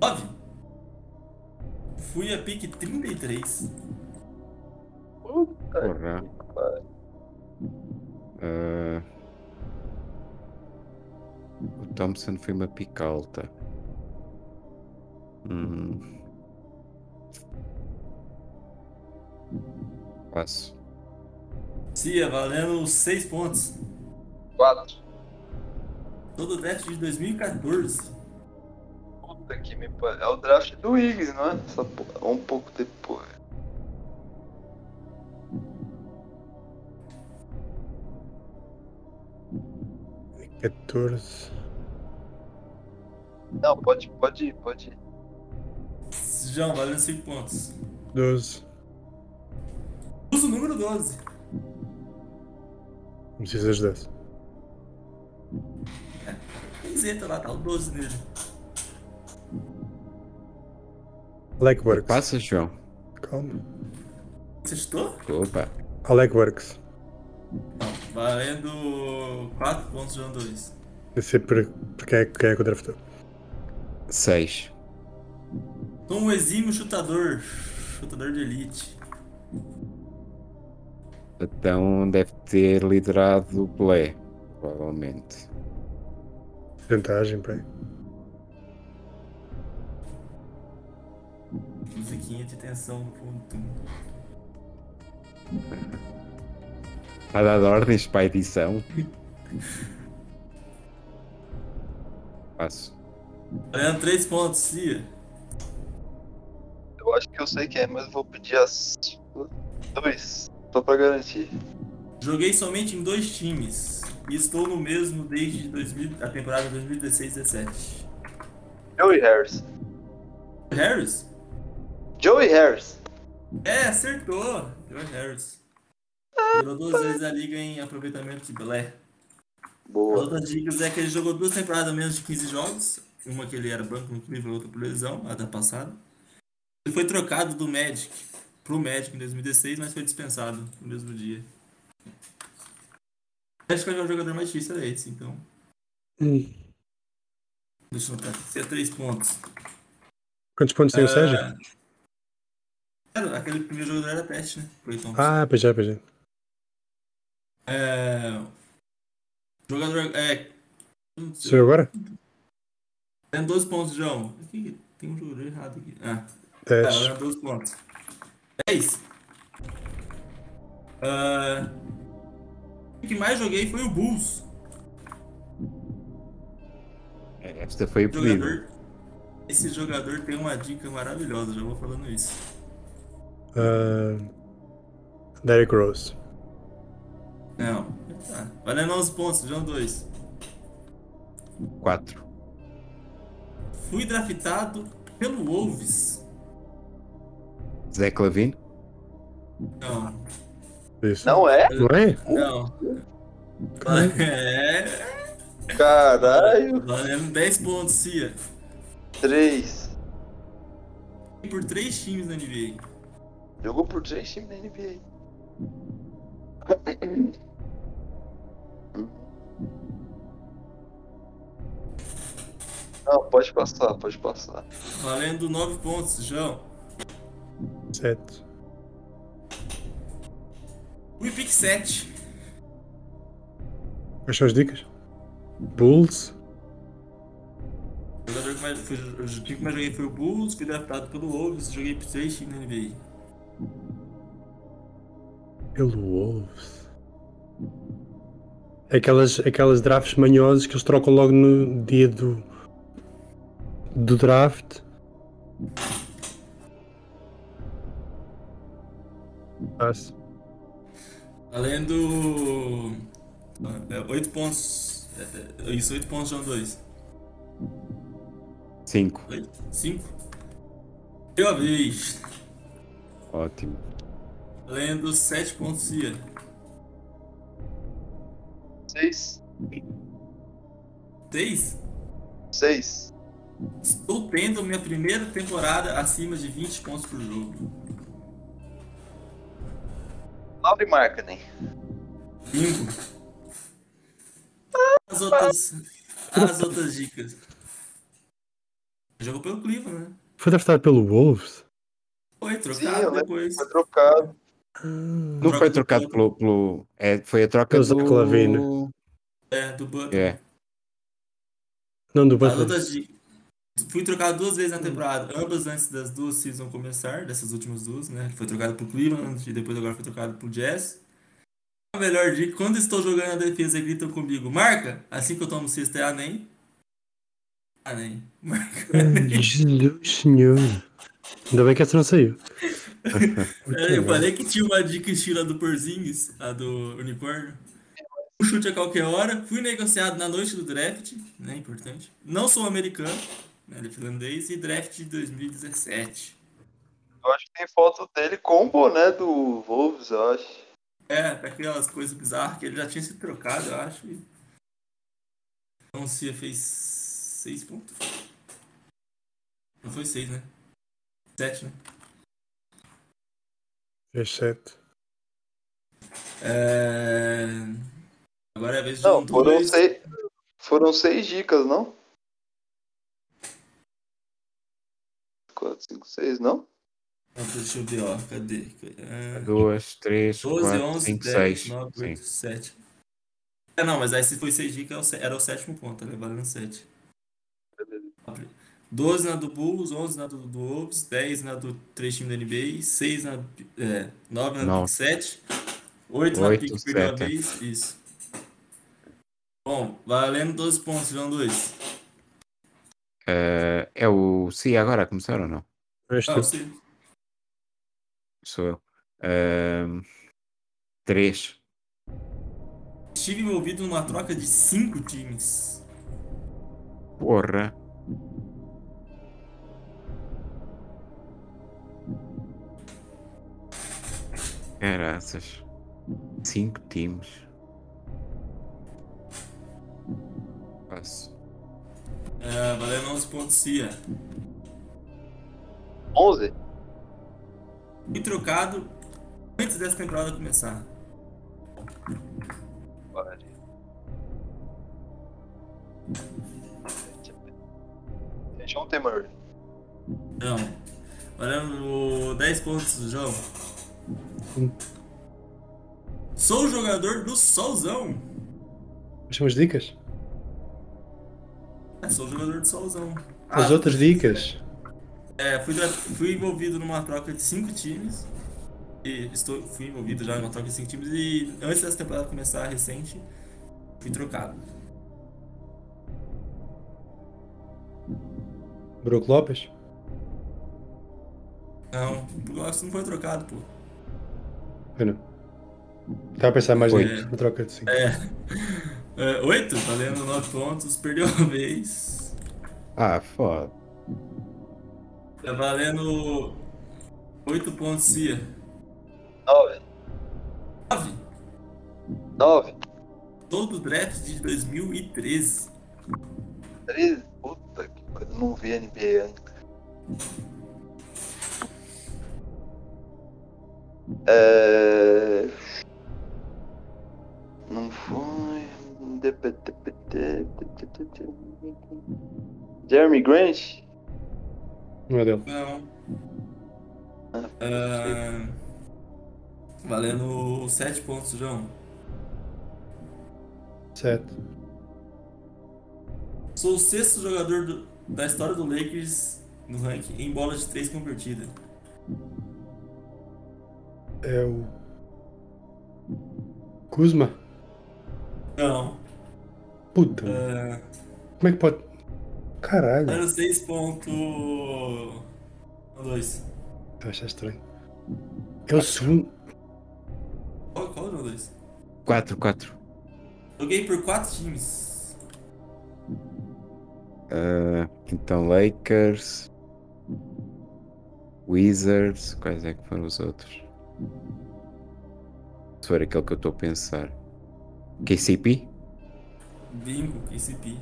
9. Fui a pique 33. Porra. Ah, o Thompson foi uma pica alta. Hum. Passo. Cia, valendo 6 pontos. 4. Todo o draft de 2014. Puta que me pariu. É o draft do Wiggins, não é? Essa porra. Um pouco depois. 14. Não, pode, pode ir, pode ir. João, valendo 5 pontos. 12. Uso o número 12. Não precisas desse. Camiseta lá, tá o 12 nele. Alec Works. Passa, João. Calma. Você chutou? Opa. Alec Works. Não. Valendo 4 pontos, João 2. Eu sei por, por quem, é, quem é que eu draftou. Seis. Sou um exímio chutador. Chutador de elite. Então deve ter liderado o Pelé, provavelmente. Vantagem, pá. Musiquinha de tensão no ponto. Está a dar ordens para a edição. Passo. Valendo 3 pontos, Cia. Eu acho que eu sei quem é, mas eu vou pedir as dois, só pra garantir. Joguei somente em dois times. E estou no mesmo desde 2000, a temporada 2016-17. Joey Harris. Harris? Joey Harris. É, acertou. Joey Harris. Virou duas vezes a liga em aproveitamento de Belé. As Boa. outras dicas é que ele jogou duas temporadas menos de 15 jogos. Uma que ele era banco no clube e outra por lesão, a da passada. Ele foi trocado do Magic pro Magic em 2016, mas foi dispensado no mesmo dia. Acho que é o jogador mais difícil era esse, então. Hum. Deixa eu notar aqui. Você é 3 pontos. Quantos pontos tem o Sérgio? Ah, era, aquele primeiro jogador era teste, né? Ah, pois é, pois é. É, jogador. É. Sou agora? Tem 12 pontos, João. Aqui, tem um jogador errado aqui. Ah, 10. valendo 12 pontos. 10. Ah, o que mais joguei foi o Bulls. Esta foi o. Jogador. Esse jogador tem uma dica maravilhosa, já vou falando isso. Ah, Derrick Rose. Não. Tá. Valendo 11 pontos, João 2. 4. Fui draftado pelo Wolves. Zé Clavino. Não. Isso. Não é? Não é? Não. É. Caralho. Valendo 10 pontos, Cia. Três. Por 3 times na NBA. Jogou por três times da NBA. Não, pode passar, pode passar. Valendo 9 pontos, João. 7. Fui pick 7. Quais são as dicas? Bulls. O jogador que mais, foi, o time que mais joguei foi o Bulls, fui draftado pelo Wolves, joguei por 3 times na NBA. Pelo Wolves. Aquelas, aquelas drafts manhosas que eles trocam logo no dia do, do draft. Passe. Valendo. 8 pontos. é, é, Isso, 8 pontos, João 2. 5. 5. Eu a vez. Ótimo. Valendo 7 pontos, Cia. Seis. 6. Seis. Estou tendo minha primeira temporada acima de 20 pontos por jogo. Lauri Markkanen. 5. As outras. As outras dicas. Jogou pelo Cleveland, né? Foi draftado pelo Wolves? Foi Sim, trocado lembro. depois. Foi trocado. Não foi trocado pelo. pelo é, foi a troca Zé do. Clavino. É, do Butler. É. Não, do As Butler. outras dicas. Fui trocado duas vezes na temporada, ambas antes das duas seasons começar, dessas últimas duas, né? Foi trocado pro Cleveland e depois agora foi trocado pro Jazz. A melhor dica, quando estou jogando a defesa, gritam comigo, marca! Assim que eu tomo cesta é a NEM. A NEM. Marca. Jesus Senhor. Ainda bem que essa não saiu. É, eu falei que tinha uma dica estilo do Porzingis, a do unicórnio. O chute a qualquer hora. Fui negociado na noite do draft, né? Importante. Não sou americano, né? Ele é finlandês. E draft de 2017. Eu acho que tem foto dele com o boné do Wolves, eu acho. É, aquelas coisas bizarras que ele já tinha se trocado, eu acho. e- Então o Cia fez 6 pontos. Não foi 6, né? 7, né? Fez 7. É... Agora é a vez de Não, um foram dois. seis, foram seis dicas, não? Quatro, cinco, seis, não? Não, Deixa eu ver, ó. Cadê? Ah, 2, 3, 12, 4, 11, 5, 10, 6. 9, Sim. 8, 7. É, não, mas aí se foi 6 dicas, era o sé- era o sétimo ponto, tá valendo 7. 12 na do Bulls, 11 na do, do Wolves, 10 na do 3 times da NBA, 6 na. É, 9 na do Nove. Pick 7, 8 na do Oito, Pick perdeu vez, isso. Bom, valendo 12 pontos, João 2. Eh, é o. Sim, agora a começar ou não? Ah, sim. Sou eu. Ahm, 3. Estive envolvido numa troca de 5 times. Porra. Caraças. Cinco times. Passo. É, valendo 11 pontos, Cia. 11? Fui trocado antes dessa temporada começar. John T. Murray. Não. Valendo 10 pontos, João. Sou o jogador do Solzão. Quais são as dicas? É, sou jogador do Solzão. As Ah, outras dicas. É, fui, fui envolvido numa troca de 5 times. E estou, fui envolvido já numa troca de 5 times. E antes dessa temporada começar recente, fui trocado. Brook Lopes. Não, o Gosto não foi trocado, pô. Eu não. Estava a pensar mais Oito. na troca de 5. É, 8, valendo 9 pontos, perdeu a vez. Ah, foda. Tá valendo 8 pontos, Cia. 9. 9. 9. Todo o draft de 2013. 13. Puta que pariu. Não vi NBA ainda. É... Não foi. Jeremy Grant? Não é dele. Não. Ah, valendo 7 pontos, João. 7. Sou o sexto jogador do- da história do Lakers no ranking em bola de 3 convertida. É o. Kuzma? Não. Puta. Ah, Como é que pode. Caralho. valendo 6 pontos. 2. Tu achas estranho? É o segundo. Qual, qual é o 2? 4, 4. Joguei por 4 times. Ah, então Lakers. Wizards. Quais é que foram os outros? Se for aquele que eu estou a pensar. KCP? Bingo, KCP.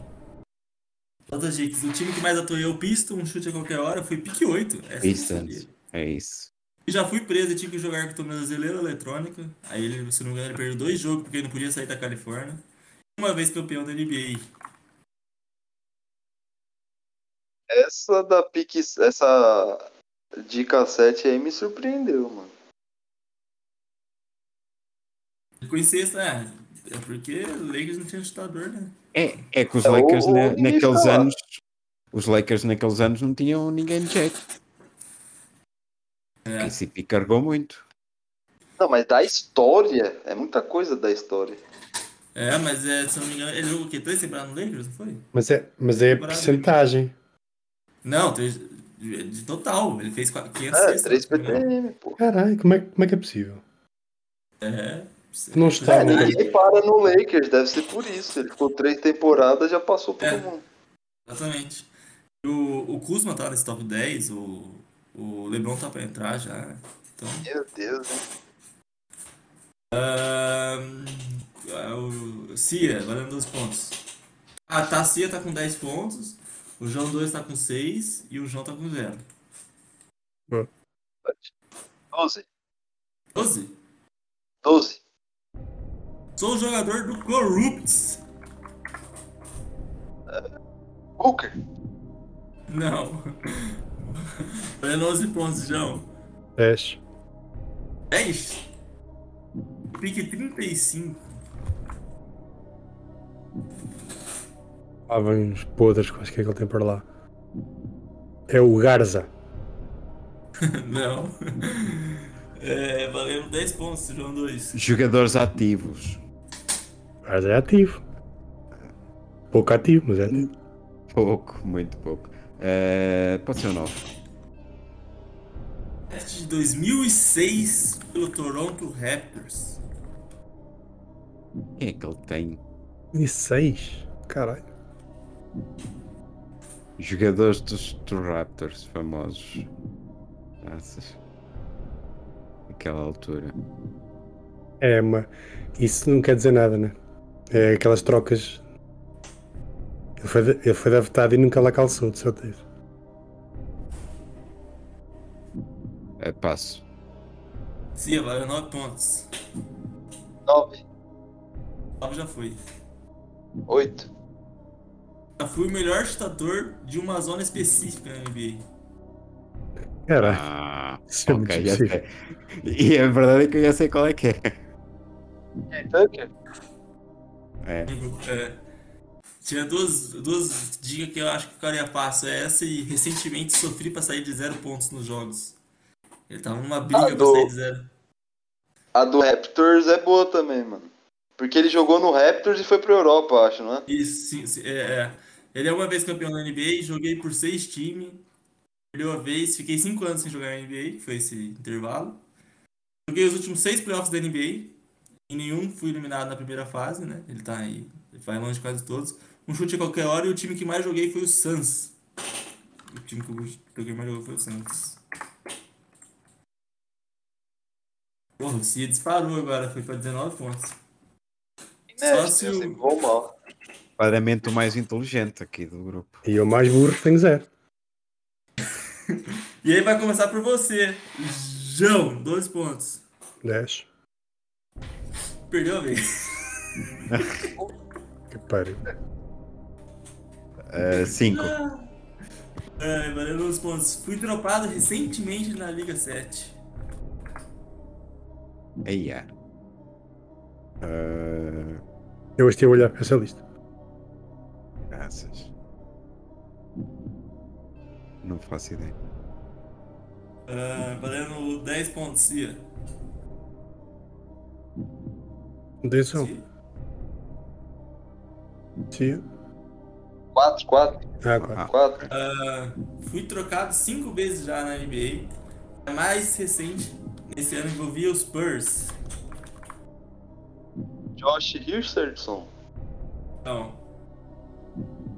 JG, o time que mais atuou eu pisto, um chute a qualquer hora, foi pique 8. Essa eu não Pistons. É isso. E já fui preso e tive que jogar com tornozeleira eletrônica. Aí ele, se não me engano, ele perdeu dois jogos porque ele não podia sair da Califórnia. Uma vez campeão da NBA. Essa da pique. Essa dica 7 aí me surpreendeu, mano. Ficou em sexta, é. É porque o Lakers não tinha chutador, né? É, é que os É, Lakers o na- naqueles lá. anos. Os Lakers naqueles anos não tinham ninguém de jeito. É. KCP carregou muito. Não, mas da história. É muita coisa da história. É, mas é, se eu não me engano, ele jogou o quê? Três temporadas no Lakers, não foi? Mas é, mas é porcentagem. Não, três, de total. Ele fez 500 É, cestas, 3 se não me engano. PTM, pô. Caralho, como é, como é que é possível? É. Não está, É, não ninguém para no Lakers, deve ser por isso. Ele ficou três temporadas já passou todo É. mundo. Exatamente. O, o Kuzma tá nesse top 10, o, o LeBron tá pra entrar já. Então. Meu Deus, hein? Ahn, o Cia, valendo 12 pontos. A tá, a Cia tá com 10 pontos, o João 2 tá com 6 e o João tá com 0. 12. 12? 12. Sou o jogador do Corrupts. Booker. Não. Valendo 11 pontos, João. 10. 10. Pique 35. Lá vem uns podres, que eu acho que é que ele tem para lá. É o Garza. Não. É, valendo 10 pontos, João 2. Jogadores ativos. O Garza é ativo. Pouco ativo, mas é ativo. Pouco, muito pouco. Eh, pode ser um 9. Teste de 2006 pelo Toronto Raptors. Quem é que ele tem? E 6. Caralho. Jogadores dos, dos Raptors famosos. Graças. Naquela altura. É, mas isso não quer dizer nada, né? É aquelas trocas. Ele foi, ele foi adaptado e nunca lá calçou, de certeza. É, passo. Sim, valeu 9 pontos. 9, 9 já foi. 8. Já fui o melhor chutador de uma zona específica na NBA. Caralho. Ah, Isso é muito ok, já sei. E a verdade é que eu já sei qual é que é. Tucker? É. É, tinha duas, duas dicas que eu acho que ficaria fácil. É essa e recentemente sofri pra sair de zero pontos nos jogos. Ele tava numa briga Ah, pra do- sair de zero. A do Raptors é boa também, mano. Porque ele jogou no Raptors e foi pra Europa, eu acho, não é? Isso, sim, sim, é, é. Ele é uma vez campeão da NBA, joguei por seis times. Perdeu a vez, fiquei cinco anos sem jogar na NBA, que foi esse intervalo. Joguei os últimos seis playoffs da NBA. Em nenhum fui eliminado na primeira fase, né? Ele tá aí, ele vai longe de quase todos. Um chute a qualquer hora e o time que mais joguei foi o Suns. O time que eu joguei mais jogou foi o Suns. Porra, o Cia disparou agora, foi pra 19 pontos. É, Só se o- vou mal. Claramente o mais inteligente aqui do grupo. E eu mais burro tenho zero. E aí vai começar por você. João, dois pontos. 10. Perdeu a vez. Que pariu. 5. É, valendo os pontos. Fui dropado recentemente na Liga 7. Aí é. Ah, Eu estive a olhar para essa lista. graças. Não faço ideia. É, valendo 10 pontos, Cia. Cia. Tia. 4, 4, Ah, claro. Ah, 4. É, fui trocado cinco vezes já na NBA. A mais recente, nesse ano, envolvia os Spurs. Josh Richardson. Então.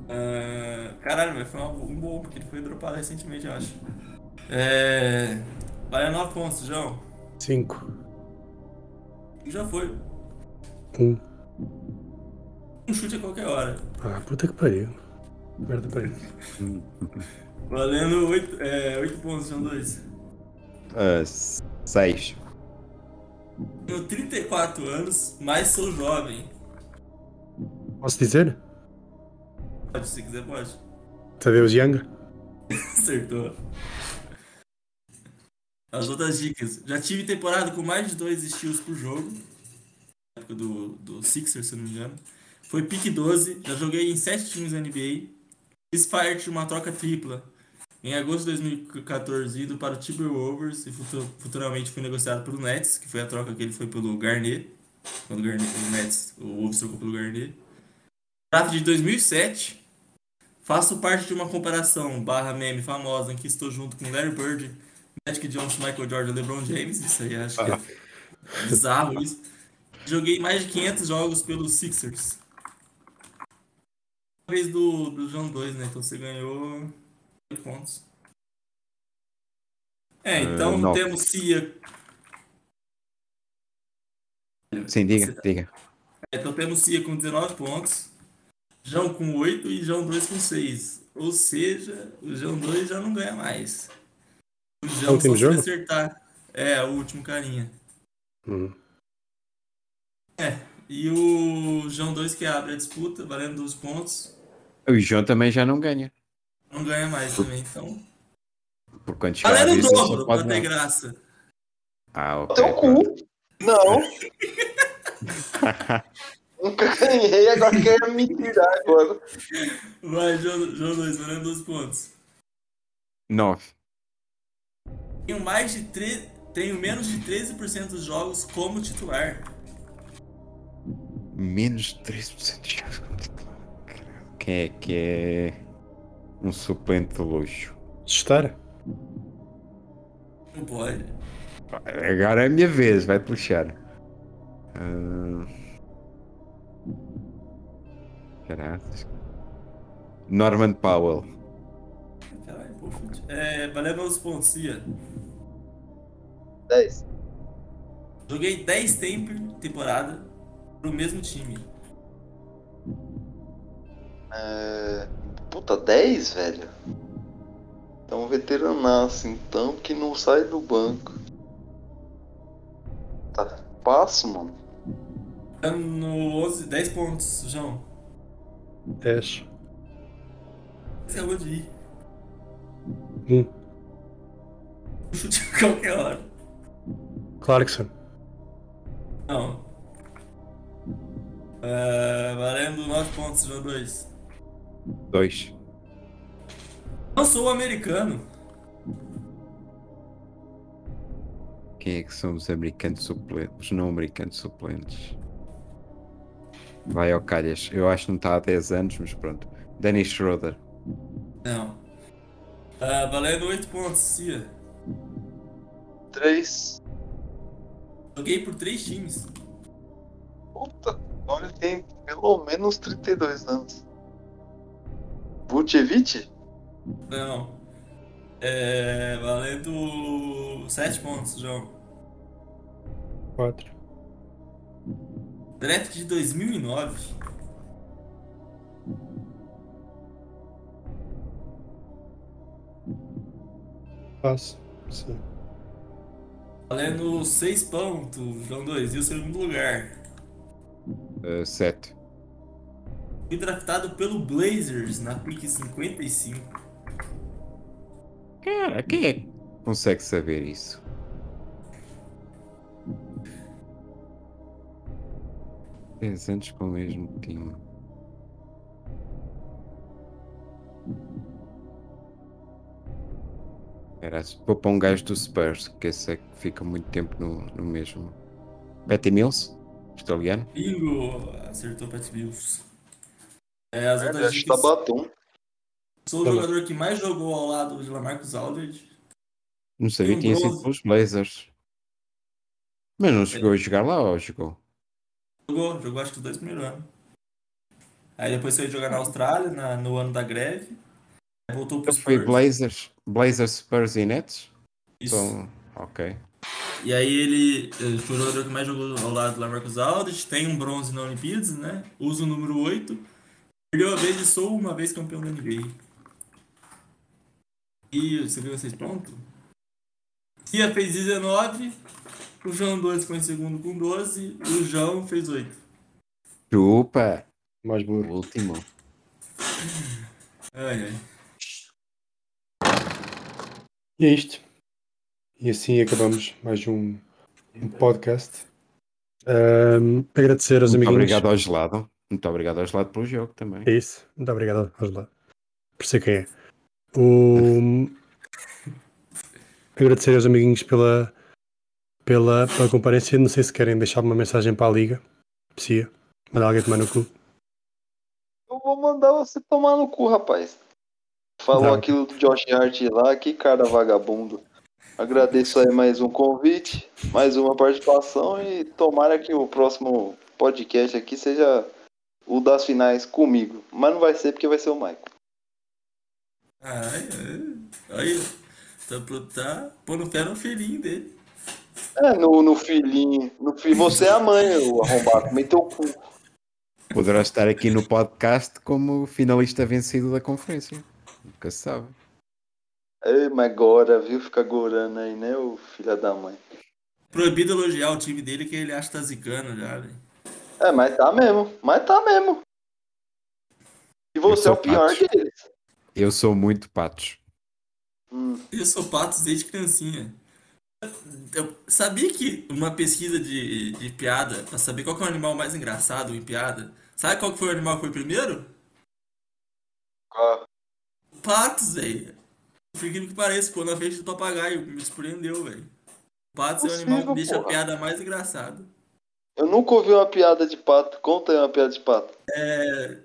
é, caralho, mas foi um bom, porque ele foi dropado recentemente, eu acho. É. Valendo 9 pontos, João. 5. Já foi. 1. Um chute a qualquer hora. Ah, puta que pariu. Merda pariu. Valendo 8, é, 8 pontos, João 2. 6. Tenho 34 anos, mas sou jovem. Posso dizer? Pode, se quiser, pode. Tadeus Young? Acertou. As outras dicas. Já tive temporada com mais de dois estilos por jogo. Época do, do Sixers, se não me engano. Foi pick 12. Já joguei em 7 times da NBA. Fiz parte de uma troca tripla. Em agosto de 2014, indo para o Timberwolves e futu- futuramente fui negociado pelo Nets, que foi a troca que ele foi pelo Garnett. Quando o, Garnett, o Nets, o Wolves trocou pelo Garnett. Draft de 2007. Faço parte de uma comparação barra meme famosa em que estou junto com Larry Bird, Magic Johnson, Michael Jordan e LeBron James. Isso aí acho que é bizarro isso. Joguei mais de 500 jogos pelos Sixers. Uma vez do, do João 2, né? Então você ganhou 8 pontos. É, então Eh, nove. temos Cia. Sim, diga, Você tá- diga. Então temos Cia com 19 pontos, João com 8 e João 2 com 6. Ou seja, o João 2 já não ganha mais. O João último só se jogo? acertar. É, o último carinha. Hum. E o João 2 que abre a disputa, valendo 12 pontos, O João também já não ganha. não ganha mais também. Então, Por a valendo o ele só dobro, pra ter não. graça. Ah, ok. Teu cu. Não. Nunca ganhei, agora quer me tirar agora. Vai, João, João 2, valendo 12 pontos. 9. Tenho mais de 3. Tenho menos de 13% dos jogos como titular. Menos 3% de como titular. Quem é que é um suplente de luxo? Estar? Não pode. Agora é a minha vez, vai puxar. Ah... Caraca. Norman Powell. Caralho, chute. É, valendo 11 pontos, Cia. 10. Joguei 10 tempo temporada pro mesmo time. É... Puta, 10, velho? É um veteranaço, então, que não sai do banco. Tá, passo, mano. Tá No 11, 10 pontos, João. 10. Você acabou de ir. Um. Chute a qualquer hora. Clarkson. Não. É, valendo 9 pontos, João 2. 2. Não sou americano. Quem é que são os americanos suplentes? Os não americanos suplentes? Vai ao calhas. Eu acho que não está há 10 anos, mas pronto. Dennis Schroeder. Não. É, valendo 8 pontos, Cia. 3. Joguei por 3 times. Puta, olha, ele tem pelo menos 32 anos. Vucevic? Não. É, valendo 7 pontos, João. 4. Draft de 2009. Passo. Sim. Valendo 6 pontos, João 2. E o segundo lugar. 7. Fui draftado pelo Blazers na pick 55. Cara, quem é que consegue saber isso? Dez anos com o mesmo time. Era vou para um gajo do Spurs, que esse é que fica muito tempo no, no mesmo. Patty Mills, australiano. Bingo! Acertou Pat Bills. É, as outras que tá dicas. batom. Sou o jogador que mais jogou ao lado de Lamarcus Aldridge. Não sabia que um tinha sido pelos Blazers. Mas não chegou a jogar lá ou jogou? Jogou, jogou acho que os dois primeiros anos. Aí depois foi jogar na Austrália, na- no ano da greve. Aí voltou pro Ele foi Spurs. Blazers, Blazers, Spurs e Nets? Isso. Então, ok. E aí ele, ele foi o jogador que mais jogou ao lado do Lamarcus Aldridge, tem um bronze na Olimpíadas, né? Usa o número 8. Perdeu a vez e sou uma vez campeão da NBA. E você viu vocês pronto? Cia fez 19, o João 2 ficou em segundo com 12, e o João fez 8. Chupa! Mais O burro. último. Ai, ai. E é isto. E assim acabamos mais um, um podcast. Ahm, agradecer aos Muito amiguinhos. obrigado ao gelado. Muito obrigado ao gelado pelo jogo também. É isso. Muito obrigado, Angela. Por ser quem é. O... Agradecer aos amiguinhos pela, pela, pela comparência. Não sei se querem deixar uma mensagem para a Liga. Psia. Mandar alguém tomar no cu. Eu vou mandar você tomar no cu, rapaz. Falou Tá. aquilo do Josh Hart lá, que cara vagabundo. Agradeço aí mais um convite, mais uma participação e tomara que o próximo podcast aqui seja o das finais comigo. Mas não vai ser porque vai ser o Michael. Ai, ai. Aí, tá, tá pondo fé no filhinho dele. É, no, no filhinho. No fi... Você é a mãe, o arrombado. Meteu o cu. Poderá estar aqui no podcast como finalista vencido da conferência. Nunca se sabe. Ei, mas agora, viu? Fica gorando aí, né, o filho da mãe. Proibido elogiar o time dele que ele acha que tá zicando já, velho. É, mas tá mesmo. Mas tá mesmo. E você é o pior Patos. deles. Eu sou muito patos. Hum. Eu sou patos desde criancinha. Eu sabia que uma pesquisa de, de piada, pra saber qual que é o animal mais engraçado em piada, sabe qual que foi o animal que foi primeiro? Qual? Patos, velho. Por incrível que pareça, pô, na frente do papagaio, me surpreendeu, velho. Patos é o animal que deixa a porra. piada mais engraçada. Eu nunca ouvi uma piada de pato. Conta aí uma piada de pato. É,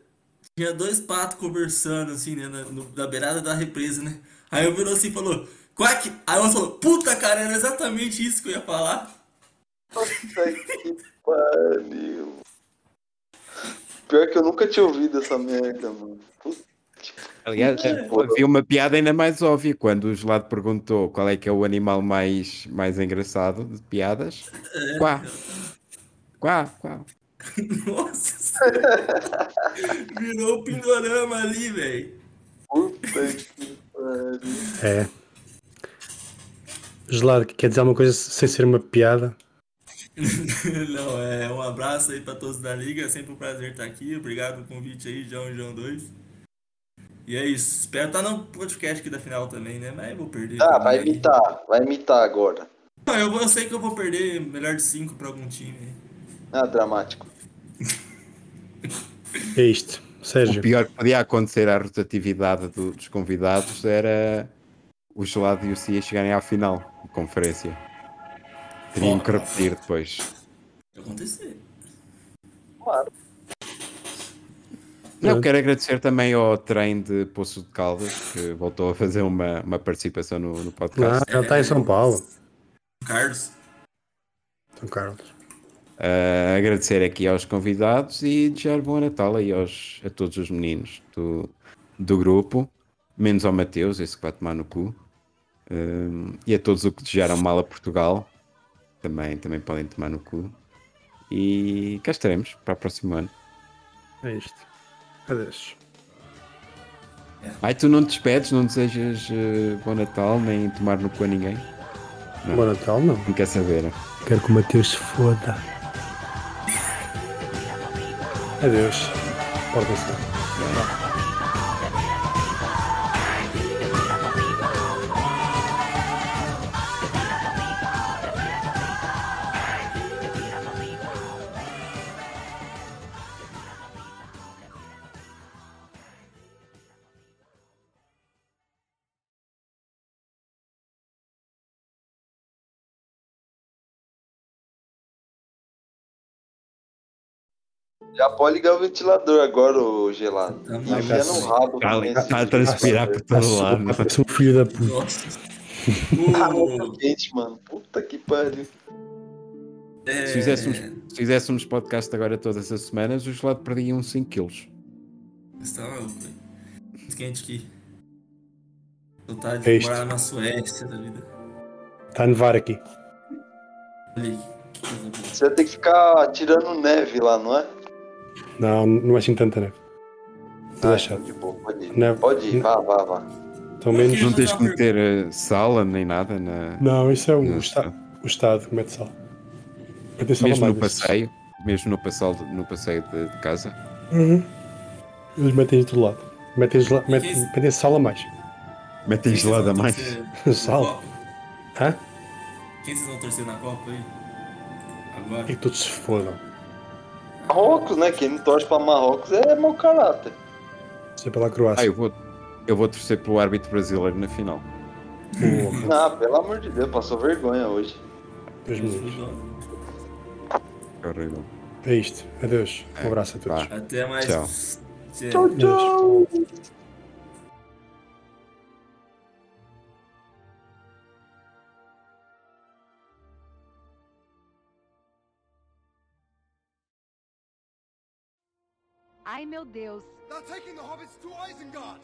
tinha dois patos conversando, assim, né, na, no- na beirada da represa, né? Aí eu virou assim e falou, quack! Aí eu falou, puta, cara, era exatamente isso que eu ia falar. Puta que pariu. Pior que eu nunca tinha ouvido essa merda, mano. Puta Aliás, É. havia uma piada ainda mais óbvia quando o gelado perguntou qual é que é o animal mais, mais engraçado de piadas. Quá. Quá, quá. Nossa, virou o pindorama ali, velho. Puta que pariu. É. Gelado, quer dizer alguma coisa sem ser uma piada? Não, é um abraço aí pra todos da liga, é sempre um prazer estar aqui. Obrigado pelo convite aí, João e João 2. E é isso, espero estar no podcast aqui da final também, né? Mas eu vou perder. Ah, vai aí. imitar. Vai imitar agora. Não, eu, eu sei que eu vou perder melhor de 5 pra algum time. Ah, dramático. É isto. O Sérgio, pior que podia acontecer à rotatividade do- dos convidados era o gelado e o Cia chegarem à final de conferência. Teriam que repetir depois. Acontecer. Não, quero agradecer também ao trem de Poço de Caldas, que voltou a fazer uma, uma participação no, no ah, podcast. ele está em São Paulo. Carlos, São Carlos. Uh, agradecer aqui aos convidados e desejar bom Natal aí aos, a todos os meninos do, do grupo, menos ao Mateus, esse que vai tomar no cu, Um, e a todos os que desejaram mal a Portugal, também, também podem tomar no cu. E cá estaremos para o próximo ano. É isto. Adeus. Ai, tu não te despedes, não desejas uh, bom Natal, nem tomar no cu a ninguém? Não. Bom Natal, não. Não quer saber? Quero que o Mateus se foda. Adeus. Porta-se. Já pode ligar o ventilador agora, ô gelado. Tá E enfia no rabo Está também. está a transpirar por todo lado. Parece um filho da puta. nossa. Tá O- muito quente, mano. Puta que pariu. é, Se fizéssemos, se fizéssemos podcast agora todas as semanas, o gelado perdia uns 5 quilos. Você tá maluco, velho. Muito quente aqui. Vontade É de isto. morar na Suécia da vida. Está a nevar aqui. Coisa boa. Você vai ter que ficar tirando neve lá, não é? Não, não é assim tanta neve. Estou Ah, deixado. de boa, pode ir. Neve- Pode ir, vá, vá, vá. Menos. Não tens que meter eh, sala nem nada na, Não, isso é o, no esta, o Estado que mete sal. Mete sal a mesmo no passeio, mesmo no passeio, no passeio de, de casa. Uhum. Eles metem de todo lado. Metem, gela- metem, isso? metem sal a mais. Metem gelado a mais. Sal? Hã? Quem vocês vão torcer na Copa aí? Agora? E que todos se fodam. Marrocos, né? Quem não torce pra Marrocos é mau caráter. É pela Croácia. Ah, eu vou, eu vou torcer pelo árbitro brasileiro na final. Porra, Ah, pelo amor de Deus, passou vergonha hoje. Que horrível. É isto. Adeus. Um abraço a todos. Até mais. Tchau. Tchau. Adeus. Ai meu Deus. They're taking the hobbits to Isengard!